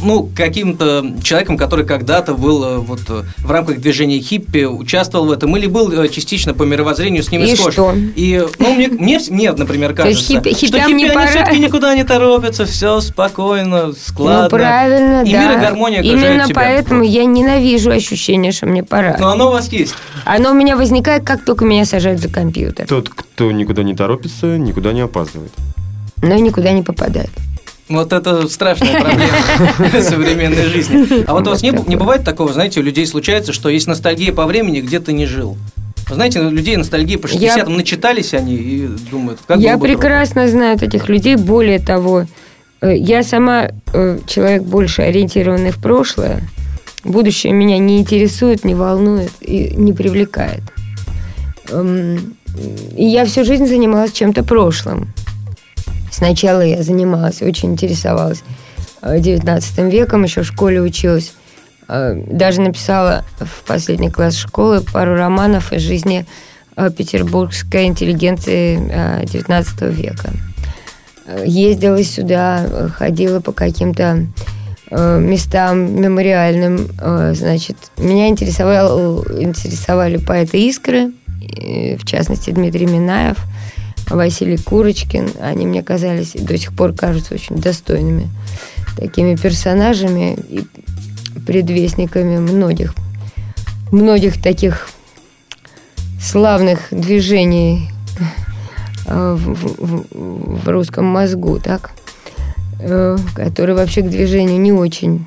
ну, каким-то человеком, который когда-то был э, вот э, в рамках движения хиппи, участвовал в этом, или был э, частично по мировоззрению с ними И схож. что? И, ну, мне, мне, мне, например, То есть кажется, хиппи- что хиппям хиппи, не они пора? все-таки никуда не торопятся, все спокойно, складно. Ну, правильно, и да. мир и гармония Именно тебя. поэтому я ненавижу ощущение, что мне пора. Но оно у вас есть. Оно у меня возникает, как только меня сажают за компьютер. Тот, кто никуда не торопится, никуда не опаздывает. Но никуда не попадает. Вот это страшная проблема современной жизни. А вот у вас не, бывает такого, знаете, у людей случается, что есть ностальгия по времени, где ты не жил. Знаете, людей ностальгии по 60-м начитались они и думают, как я прекрасно знаю этих людей. Более того, э, я сама э, человек больше ориентированный в прошлое. Будущее меня не интересует, не волнует и не привлекает. Эм, И я всю жизнь занималась чем-то прошлым. Сначала я занималась, очень интересовалась э, 19 веком, еще в школе училась. Э, Даже написала в последний класс школы пару романов из жизни э, петербургской интеллигенции э, 19 века. Э, Ездила сюда, э, ходила по каким-то э, местам мемориальным. Э, Значит, меня интересовал, интересовали поэты Искры, э, в частности, Дмитрий Минаев, Василий Курочкин. Они мне казались и до сих пор кажутся очень достойными такими персонажами и предвестниками многих, многих таких славных движений э, в, в- в русском мозгу, так, Э, который вообще к движению не очень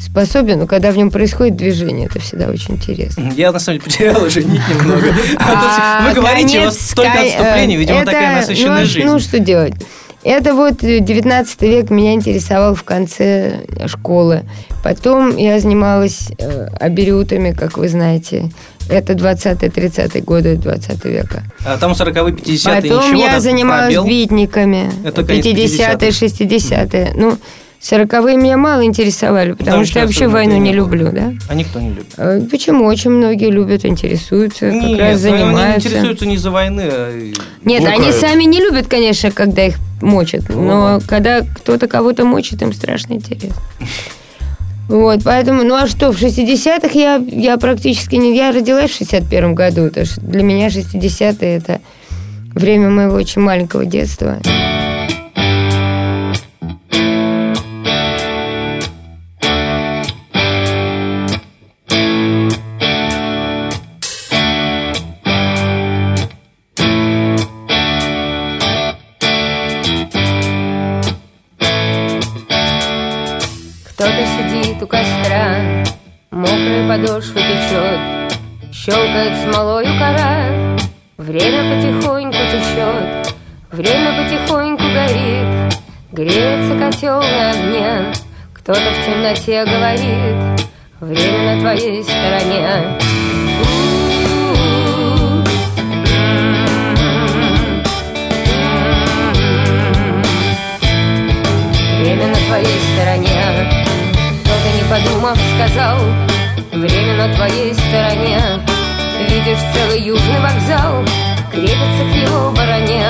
способен, но когда в нем происходит движение, это всегда очень интересно. Я, на самом деле, потерял уже нить немного. А, Вы говорите, у вас столько кон- отступлений, э, видимо, такая насыщенная ну, жизнь. Ну, что делать? Это вот э, 19 век меня интересовал в конце школы. Потом я занималась э, аберютами, как вы знаете. Это 20-30 годы 20 века. А там 40-е, 50-е, Потом ничего, я занималась пробел. битниками. Это конец 50-е, 60-е. Ну, 40-е меня мало интересовали, потому Потому что я вообще войну не люблю, да? А никто не любит. Э, Почему? Очень многие любят, интересуются, как Нет, раз ну, они занимаются. интересуются не за войны, а... Нет, Ну, они сами не любят, конечно, когда их мочат. Но Ну. когда кто-то кого-то мочит, им страшно интересно. Вот, поэтому, ну а что, в 60-х я, я практически не... Я родилась в 61-м году, это ж для меня 60-е это время моего очень маленького детства. Щелкает смолою кора, Время потихоньку течет, время потихоньку горит, Греется котел на огне, кто-то в темноте говорит, Время на твоей стороне. Время на твоей стороне. Кто-то не подумав сказал, время на твоей стороне. Видишь целый южный вокзал, крепится к его броне.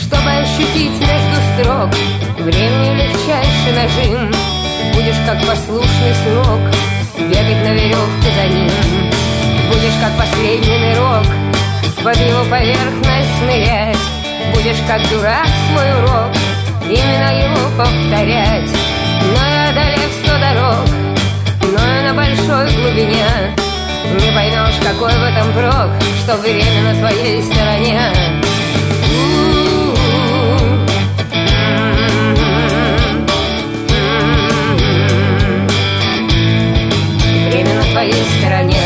Чтобы ощутить между строк времени легчайший нажим, будешь как послушный слог бегать на веревке за ним. Будешь как последний нырок под его поверхность нырять. Будешь как дурак свой урок именно его повторять. Но и одолев сто дорог, но и на большой глубине Не поймешь, какой в этом прок, что время на твоей стороне. Время на твоей стороне.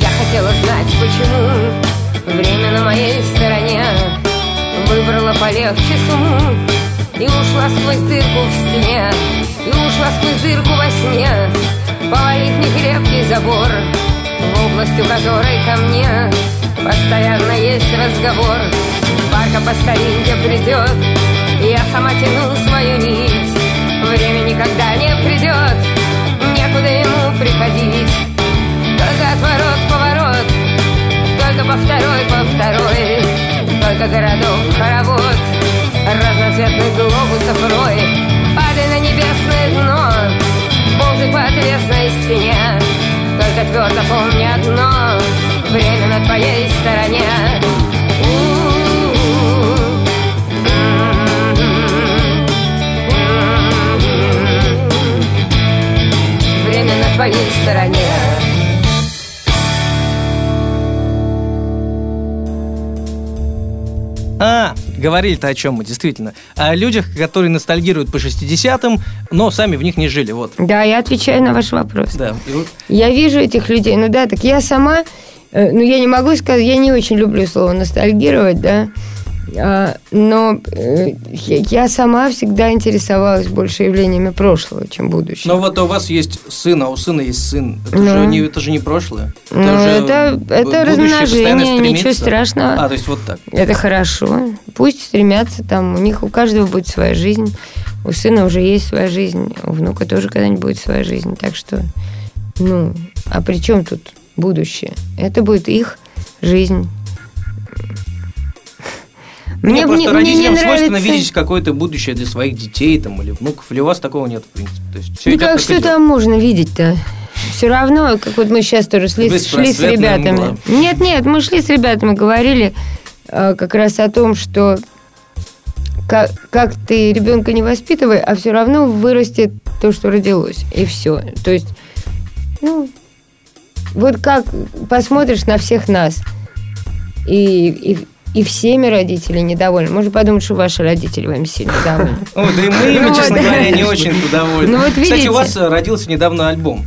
Я хотела знать, почему время на моей стороне. Выбрала полегче сумму и ушла сквозь дырку в стене И ушла сквозь дырку во сне У которой ко мне. Постоянно есть разговор. Парка по старинке придет. Я сама тяну свою нить. Время никогда не придет. Некуда ему приходить. Только отворот, поворот. Только по второй, по второй. Только городов хоровод. Разноцветных глобусов рой. Падай на небесное дно. Ползай по отвесной стене Только твердо помни одно Время на твоей стороне. Время на твоей стороне. А, говорили-то о чем мы, действительно. О людях, которые ностальгируют по 60-м, но сами в них не жили. Вот. Да, я отвечаю на ваш вопрос. Да. Я вижу этих людей, ну да, так я сама, э, ну я не могу сказать, я не очень люблю слово ностальгировать, да, но э, я сама всегда интересовалась больше явлениями прошлого, чем будущего. Но вот у вас есть сын, а у сына есть сын. Это, Ну. же, не, это же не прошлое. Ну, это- б- это постоянно размножение, ничего страшного. А, то есть вот так. Это хорошо. Пусть стремятся там, у них у каждого будет своя жизнь. У сына уже есть своя жизнь, у внука тоже когда-нибудь будет своя жизнь. Так что, ну, а при чем тут будущее? Это будет их жизнь. Мне, просто мне родителям не свойственно нравится- видеть какое-то будущее для своих детей там, или внуков, или у вас такого нет, в принципе. То есть все Ну как, что там можно видеть-то? Все равно, как вот мы сейчас тоже шли, шли с ребятами. мгла. Нет, нет, мы шли с ребятами, говорили э, как раз о том, что как, как ты ребенка не воспитывай, а все равно вырастет то, что родилось. И все. То есть, ну, вот как посмотришь на всех нас, и, и, и всеми родители недовольны. Можно подумать, что ваши родители вами сильно довольны. О, да и мы, Ну ими, честно говоря, не очень довольны. Ну вот Кстати, видите. у вас э, родился недавно альбом,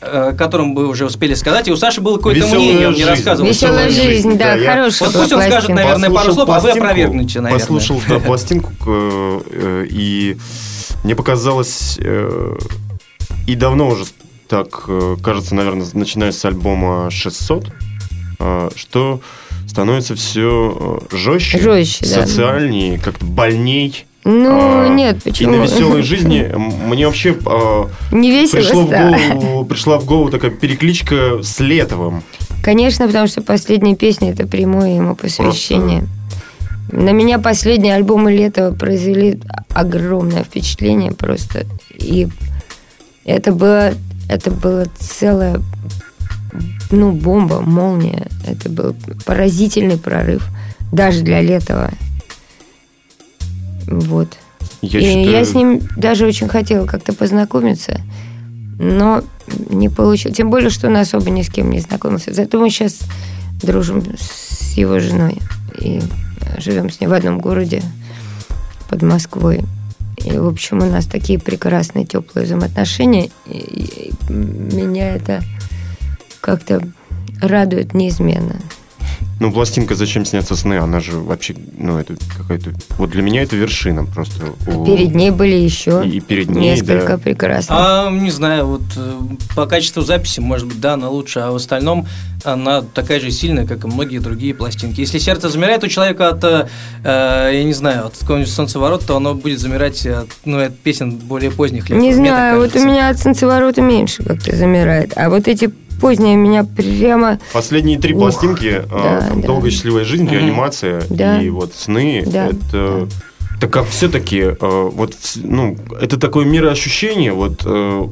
э, о котором вы уже успели сказать, и у Саши было какое-то «Веселая мнение, он не жизнь». рассказывал. Веселая «Веселая жизнь, жизнь», да, хорошая Вот пусть он скажет, наверное, пару слов, а вы опровергнете, наверное. Послушал да, пластинку, э, и мне показалось, и давно уже так, кажется, наверное, начиная с альбома 600, э, что становится все жестче, Жестче, да. социальнее, как-то больней. Ну, А, нет, И почему? на веселой жизни мне вообще а, Не весело пришло в голову, пришла в голову такая перекличка с Летовым. Конечно, потому что последняя песня это прямое ему посвящение. На меня последние альбомы Летова произвели огромное впечатление просто. И это было, это было целая ну, бомба, молния. Это был поразительный прорыв. Даже для Летова. Вот. Я и считаю, я с ним даже очень хотела как-то познакомиться, но не получилось. Тем более, что он особо ни с кем не знакомился. Зато мы сейчас дружим с его женой и живем с ней в одном городе под Москвой. И, в общем, у нас такие прекрасные, теплые взаимоотношения. И, и меня это как-то радует неизменно. Ну, пластинка «Зачем снятся сны», она же вообще, ну, это какая-то... Вот для меня это вершина просто. Перед ней были еще И, перед ней, несколько да. прекрасных. А, не знаю, вот э, по качеству записи, может быть, да, она лучше, а в остальном она такая же сильная, как и многие другие пластинки. Если сердце замирает у человека от, э, э, я не знаю, от какого-нибудь солнцеворот, то оно будет замирать от, ну, от песен более поздних лет. Не знаю, вот у меня от солнцеворота меньше как-то замирает. А вот эти поздние меня прямо... Последние три Ух, пластинки да, а, там да. «Долгая счастливая жизнь». «Реанимация» Да. и вот «Сны» Да, это... Так как все-таки, вот, вс- ну, это такое мироощущение, вот, э,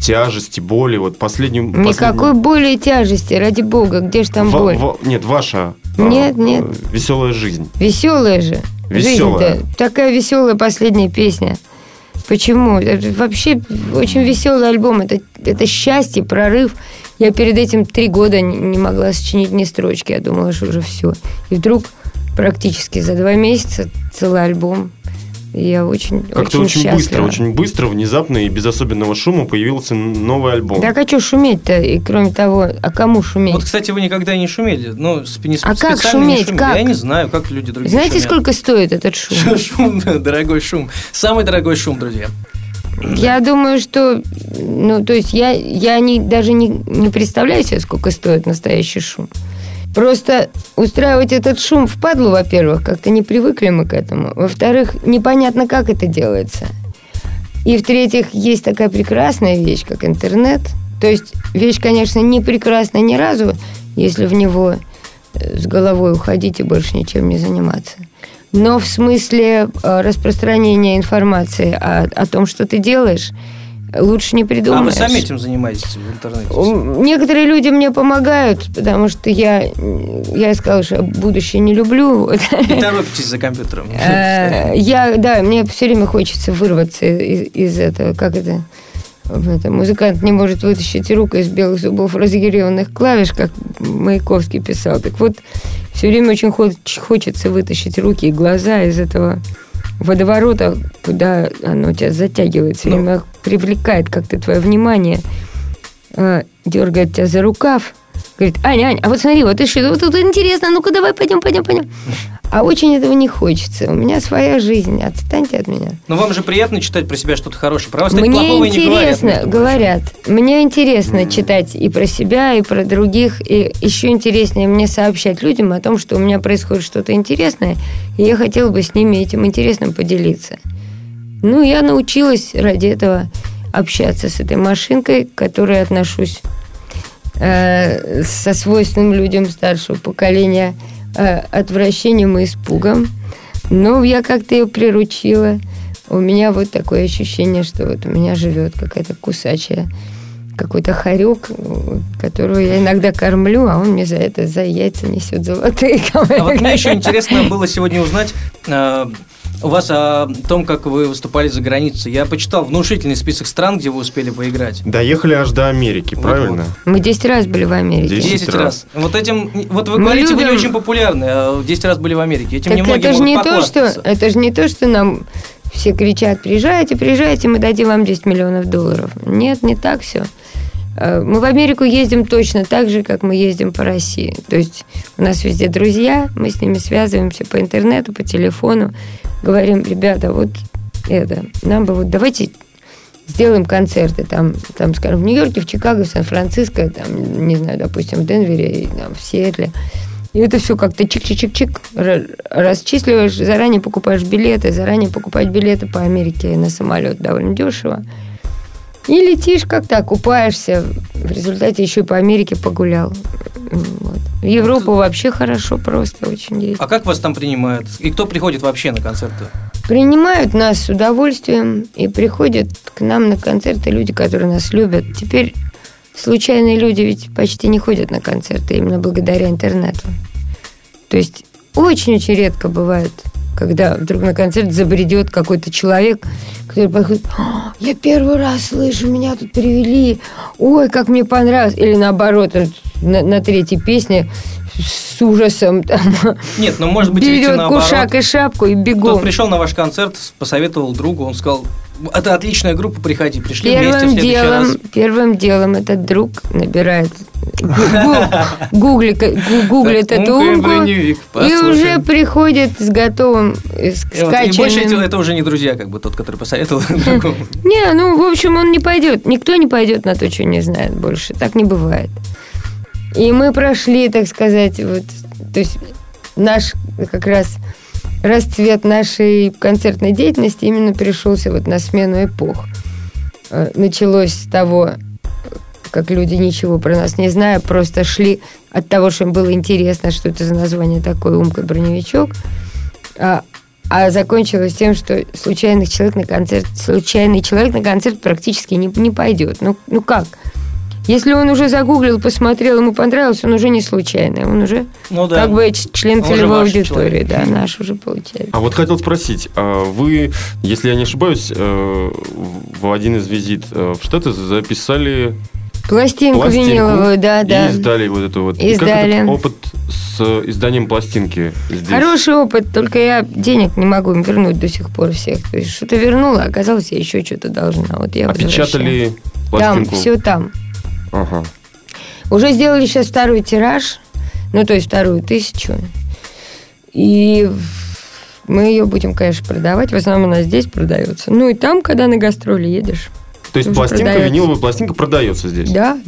тяжести, боли, вот последнюю... Никакой боли и тяжести, ради бога, где же там боль? нет, ваша Нет, нет. веселая жизнь. Веселая же. Весёлая. Жизнь-то. Такая веселая последняя песня. Почему? Это вообще очень веселый альбом. Это, это счастье, прорыв. Я перед этим три года не, могла сочинить ни строчки. Я думала, что уже все. И вдруг практически за два месяца целый альбом. И я очень, Как-то очень, очень, быстро, очень быстро, внезапно и без особенного шума появился новый альбом. Так а что шуметь-то? И кроме того, а кому шуметь? Вот, кстати, вы никогда не шумели. Ну, сп- не, А как специально не шуметь? шумели. Как? Я не знаю, как люди другие Знаете, шумят. сколько стоит этот шум? Шум, дорогой шум. Самый дорогой шум, друзья. Я думаю, что, ну, то есть я, я не, даже не, не представляю себе, сколько стоит настоящий шум. Просто устраивать этот шум впадлу, во-первых, как-то не привыкли мы к этому. Во-вторых, непонятно, как это делается. И в-третьих, есть такая прекрасная вещь, как интернет. То есть вещь, конечно, не прекрасная ни разу, если в него э, с головой уходить и больше ничем не заниматься. Но в смысле э, распространения информации о, о том, что ты делаешь, лучше не А придумаешь. вы сами этим занимаетесь в интернете? Некоторые люди мне помогают, потому что я, я сказала, что я будущее не люблю. Не торопитесь за компьютером. Э, Я, да, мне все время хочется вырваться из, из этого, как это, это, музыкант не может вытащить руку из белых зубов разъяренных клавиш, как Маяковский писал. Так вот, все время очень хоч- хочется вытащить руки и глаза из этого водоворота, куда оно тебя затягивает, все Ну. время привлекает как-то твое внимание, э, дергает тебя за рукав, говорит, Аня, Аня, а вот смотри, вот еще, вот тут интересно, ну-ка давай пойдем, пойдем, пойдем. А очень этого не хочется. У меня своя жизнь, отстаньте от меня. Но вам же приятно читать про себя что-то хорошее. Про вас Мне плохого и не говорят. интересно, говорят. Мне интересно читать и про себя, и про других. И еще интереснее мне сообщать людям о том, что у меня происходит что-то интересное, и я хотела бы с ними этим интересным поделиться. Ну, я научилась ради этого общаться с этой машинкой, к которой отношусь э, со свойственным людям старшего поколения э, отвращением и испугом. Но я как-то ее приручила. У меня вот такое ощущение, что вот у меня живет какая-то кусачая какой-то хорек, которого я иногда кормлю, а он мне за это за яйца несет золотые. А вот мне еще интересно было сегодня узнать э, у вас о том, как вы выступали за границей. Я почитал внушительный список стран, где вы успели поиграть. Доехали аж до Америки, Вот, правильно? Мы 10 раз были в Америке. Десять Десять раз. раз. Вот этим, вот вы Мы говорите, вы не любим- очень популярны, а 10 раз были в Америке. Этим Так это же не то, что это же не то, что нам все кричат, приезжайте, приезжайте, мы дадим вам 10 миллионов долларов. Нет, не так все. Мы в Америку ездим точно так же, как мы ездим по России. То есть у нас везде друзья, мы с ними связываемся по интернету, по телефону, говорим, ребята, вот это, нам бы вот давайте сделаем концерты там, там, скажем, в Нью-Йорке, в Чикаго, в Сан-Франциско, там, не знаю, допустим, в Денвере, и, там, в Сиэтле. И это все как-то чик-чик-чик-чик ра- расчисливаешь, заранее покупаешь билеты, заранее покупать билеты по Америке на самолет довольно дешево. И летишь как-то, окупаешься. В результате еще и по Америке погулял. Вот. В Европу вообще хорошо, просто очень есть. А как вас там принимают? И кто приходит вообще на концерты? Принимают нас с удовольствием и приходят к нам на концерты люди, которые нас любят. Теперь случайные люди ведь почти не ходят на концерты именно благодаря интернету. То есть очень-очень редко бывает, когда вдруг на концерт забредет какой-то человек, который подходит, «А, я первый раз слышу, меня тут привели, ой, как мне понравилось. Или наоборот, на, на третьей песне с ужасом там, Нет, ну может быть, ведь берет наоборот. кушак и шапку и Кто бегом. пришел на ваш концерт, посоветовал другу, он сказал, это отличная группа, приходи, пришли вместе в Первым следующий раз. делом, первым делом этот друг набирает гу- гугли- гу- гуглит Так, эту умку, и уже приходит с готовым, э, с И больше скачанным. это уже не друзья, как бы тот, который посоветовал другому. Не, ну, в общем, он не пойдет. Никто не пойдет на то, что не знает больше. Так не бывает. И мы прошли, так сказать, вот, то есть наш как раз расцвет нашей концертной деятельности именно пришелся вот на смену эпох. Э, Началось с того, как люди ничего про нас не зная, просто шли от того, что им было интересно, что это за название такое «Умка броневичок», а, а закончилось тем, что случайный человек на концерт, случайный человек на концерт практически не, не пойдет. Ну, ну как? Если он уже загуглил, посмотрел, ему понравилось, он уже не случайный, он уже Ну да. как бы член Он целевой аудитории, человек. да, наш уже получается. А вот хотел спросить, а вы, если я не ошибаюсь, э, в один из визит э, в Штаты записали Пластинку, пластинку виниловую, да, и да. издали вот эту вот. И Издали. как этот опыт с изданием пластинки здесь? Хороший опыт, только я денег не могу им вернуть до сих пор всех. То есть что-то вернула, а оказалось, я еще что-то должна. Вот я возвращаю. Опечатали Там, пластинку? все там. Ага. Уже сделали сейчас второй тираж, ну, то есть вторую тысячу. И мы ее будем, конечно, продавать. В основном она здесь продается. Ну, и там, когда на гастроли едешь. То есть пластинка, продается. виниловая пластинка продается здесь? Да,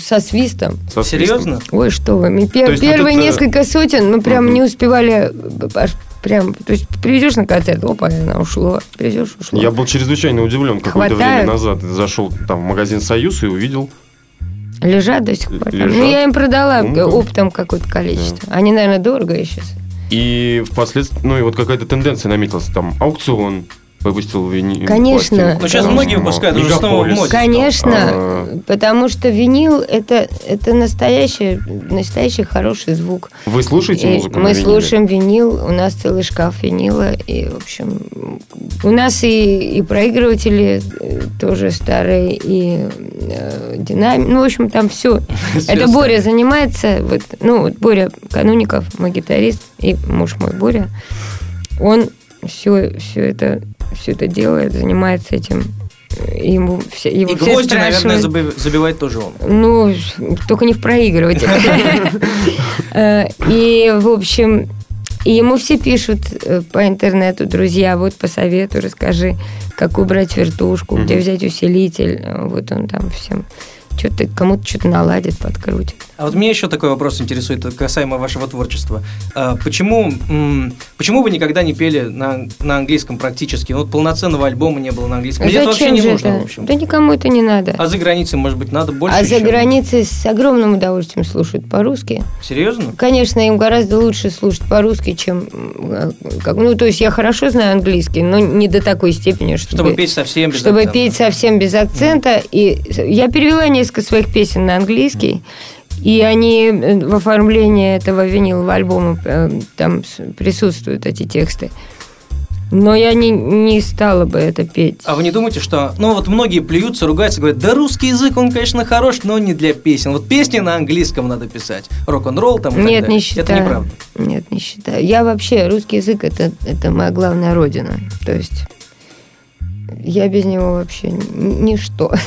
со свистом. Со свистом? Серьезно? Ой, что вы. мы пер- есть вот первые это- несколько сотен мы прям Мгм. не успевали аж прям... То есть привезешь на концерт, опа, она ушло. Привезешь, ушло. Я был чрезвычайно удивлен. Какое-то Хватает. время назад зашел там в магазин «Союз» и увидел. Лежат до сих пор. Лежат. Ну, я им продала Умка. оптом какое-то количество. Они, наверное, дорого сейчас. И впоследствии, ну и вот какая-то тенденция наметилась. Там аукцион выпустил вини... Конечно. пластинку. Ну, сейчас многие выпускают, уже снова в моде. Конечно, А. потому что винил это, это настоящий, настоящий хороший звук. Вы слушаете И музыку на мы виниле? слушаем винил, у нас целый шкаф винила, и, в общем, у нас и, и проигрыватели э, тоже старые, и э, динамик, ну, в общем, там все. Это Боря занимается, вот, ну, вот Боря Кануников, мой гитарист, и муж мой Боря, он все, все это все это делает, занимается этим. Ему все, его И все гвозди, наверное, забивает тоже он. Ну, только не в проигрыватель. Э, И, в общем, и ему все пишут э, по интернету, друзья, вот по совету расскажи, как убрать вертушку, где взять усилитель. Э, Вот он там всем что-то кому-то что-то наладит, подкрутит. А вот меня еще такой вопрос интересует касаемо вашего творчества. А, почему, почему вы никогда не пели на, на английском практически? Ну, Вот полноценного альбома не было на английском. Или это вообще не нужно, это? в общем? Да никому это не надо. А за границей, может быть, надо больше? А за еще? границей с огромным удовольствием слушают по-русски. Серьезно? Конечно, им гораздо лучше слушать по-русски, чем... э, Как, ну, то есть я хорошо знаю английский, но не до такой степени, чтобы... Чтобы петь совсем без чтобы акцента. петь совсем без акцента. И я перевела несколько своих песен на английский. И они э, в оформлении этого винилового альбома э, там присутствуют эти тексты. Но я не, не стала бы это петь. А вы не думаете, что... Ну, вот многие плюются, ругаются, говорят, да русский язык, он, конечно, хорош, но не для песен. Вот песни на английском надо писать. Рок-н-ролл там и так Нет, далее. не считаю. Это неправда. Нет, не считаю. Я вообще, русский язык это, это моя главная родина. То есть я без него вообще ни- ничто.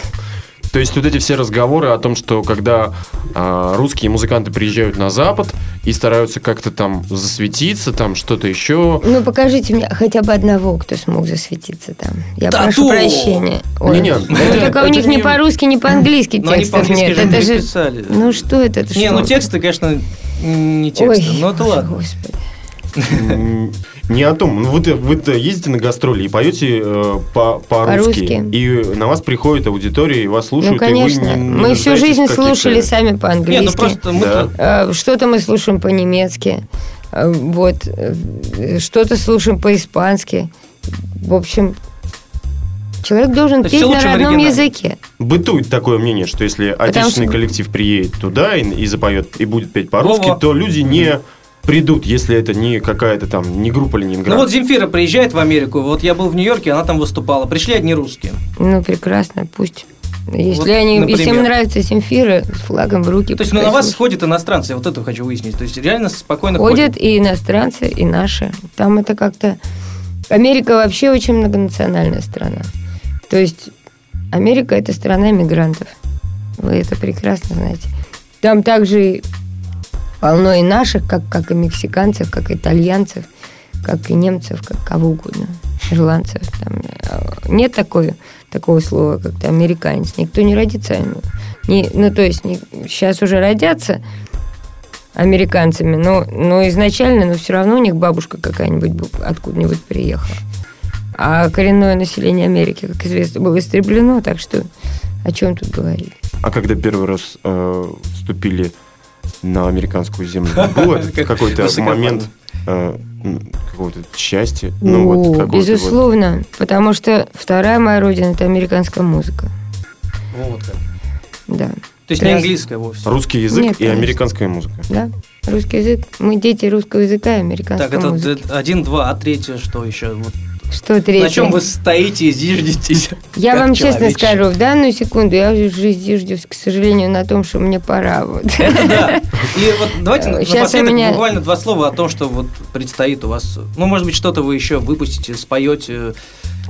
То есть вот эти все разговоры о том, что когда а, русские музыканты приезжают на Запад и стараются как-то там засветиться, там что-то еще. Ну, покажите мне хотя бы одного, кто смог засветиться там. Я Да прошу то! прощения. Не-не, ну, это- только у это них ни не- по-русски, ни по-английски текстов по-английски нет. же Это же... переписали. Ну, что это? это Не, что? ну тексты, конечно, не тексты. Ой, но это ладно. Господи. Не о том. Ну, вы-то, вы-то ездите на гастроли и поете э, по- по-русски. По-русски. И на вас приходит аудитория, и вас Ну, слушают. конечно. И вы не- не мы всю жизнь слушали сами Нет, ну по-английски. просто мы Да. Э, Что-то мы слушаем по-немецки. Э, Вот. э, Что-то слушаем по-испански. В общем, человек должен петь на родном языке. Бытует такое мнение, что если отечественный что- коллектив приедет туда и, и запоет, и будет петь по-русски, то люди не придут, если это не какая-то там, не группа Ленинград. Ну вот Земфира приезжает в Америку, вот я был в Нью-Йорке, она там выступала. Пришли одни русские. Ну, прекрасно, пусть. Если, Вот, они, если им например. нравится Земфира, с флагом в руки. То есть ну, на вас сходят иностранцы, я вот это хочу выяснить. То есть реально спокойно Ходят и иностранцы, и наши. Там это как-то... Америка вообще очень многонациональная страна. То есть Америка – это страна мигрантов. Вы это прекрасно знаете. там также полно и наших, как, как и мексиканцев, как итальянцев, как и немцев, как кого угодно, ирландцев. Там, э, нет такой, такого слова, как то американец. Никто не родится. Не, ну то есть не, сейчас уже родятся американцами, но, но изначально, но все равно у них бабушка какая-нибудь откуда-нибудь приехала. А коренное население Америки, как известно, было истреблено, так что о чем тут говорить? А когда первый раз э, вступили на американскую землю, был какой-то момент э, какого-то счастья? Ну, О, вот безусловно, вот. потому что вторая моя родина – это американская музыка. Вот как. Да. То есть не английская вовсе? Русский язык Нет, и конечно. американская музыка. Да, русский язык. Мы дети русского языка и американской так, это музыки. один, два, а третье что еще? Вот что третье? На чем вы стоите и зиждетесь? Я вам честно скажу, в данную секунду я уже зиждусь, к сожалению, на том, что мне пора. Вот. Это да. И вот давайте Сейчас напоследок меня... буквально два слова о том, что вот предстоит у вас. Ну, может быть, что-то вы еще выпустите, споете.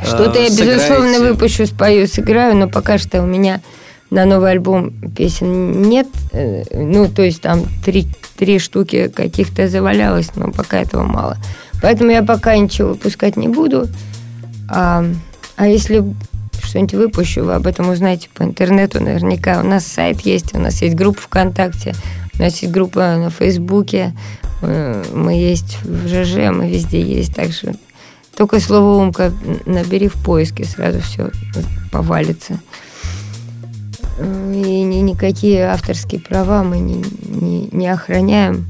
Э, что-то я, безусловно, выпущу, спою, сыграю, но пока что у меня на новый альбом песен нет. Э, ну, то есть там три, три штуки каких-то завалялось, но пока этого мало. Поэтому я пока ничего выпускать не буду. А, а если что-нибудь выпущу, вы об этом узнаете по интернету наверняка. У нас сайт есть, у нас есть группа ВКонтакте, у нас есть группа на Фейсбуке, э, мы есть в ЖЖ, мы везде есть. Так что только слово «умка» набери в поиске, сразу все повалится. И никакие авторские права мы не, не, не охраняем.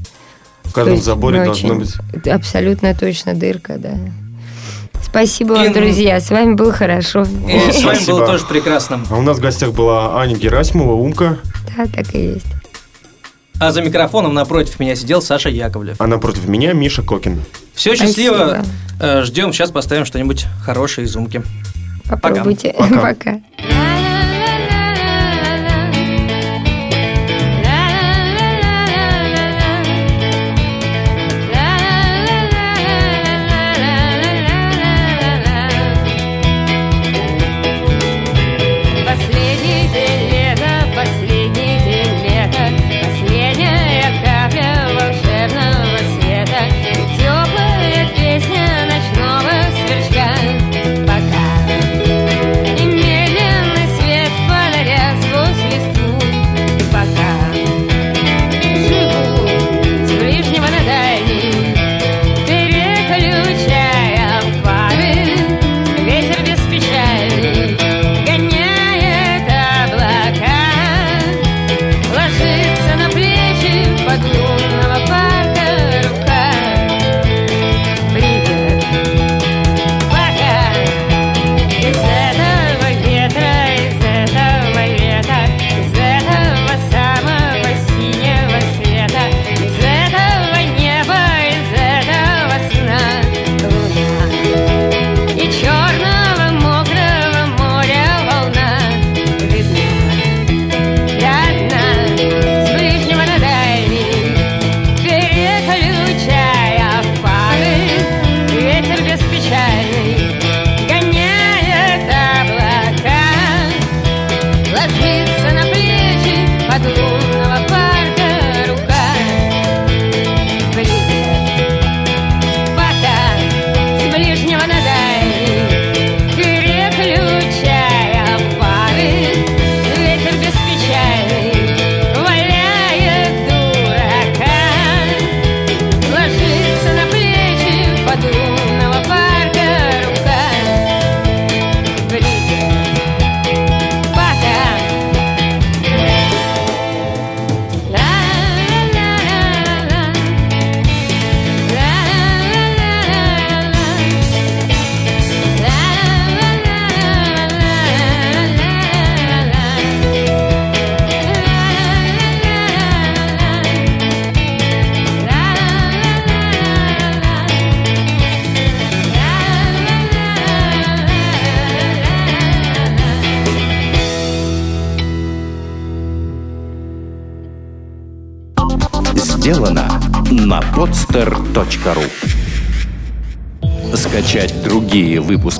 В каждом есть, заборе должно быть. Абсолютно точно дырка, да. Спасибо вам, друзья. С вами было хорошо. И О, с вами было тоже прекрасно. А у нас в гостях была Аня Герасимова, Умка. Да, так и есть. А за микрофоном напротив меня сидел Саша Яковлев. А напротив меня Миша Кокин. Все, счастливо. Спасибо. Э, ждем. Сейчас поставим что-нибудь хорошее из Умки. Попробуйте. Пока. Пока.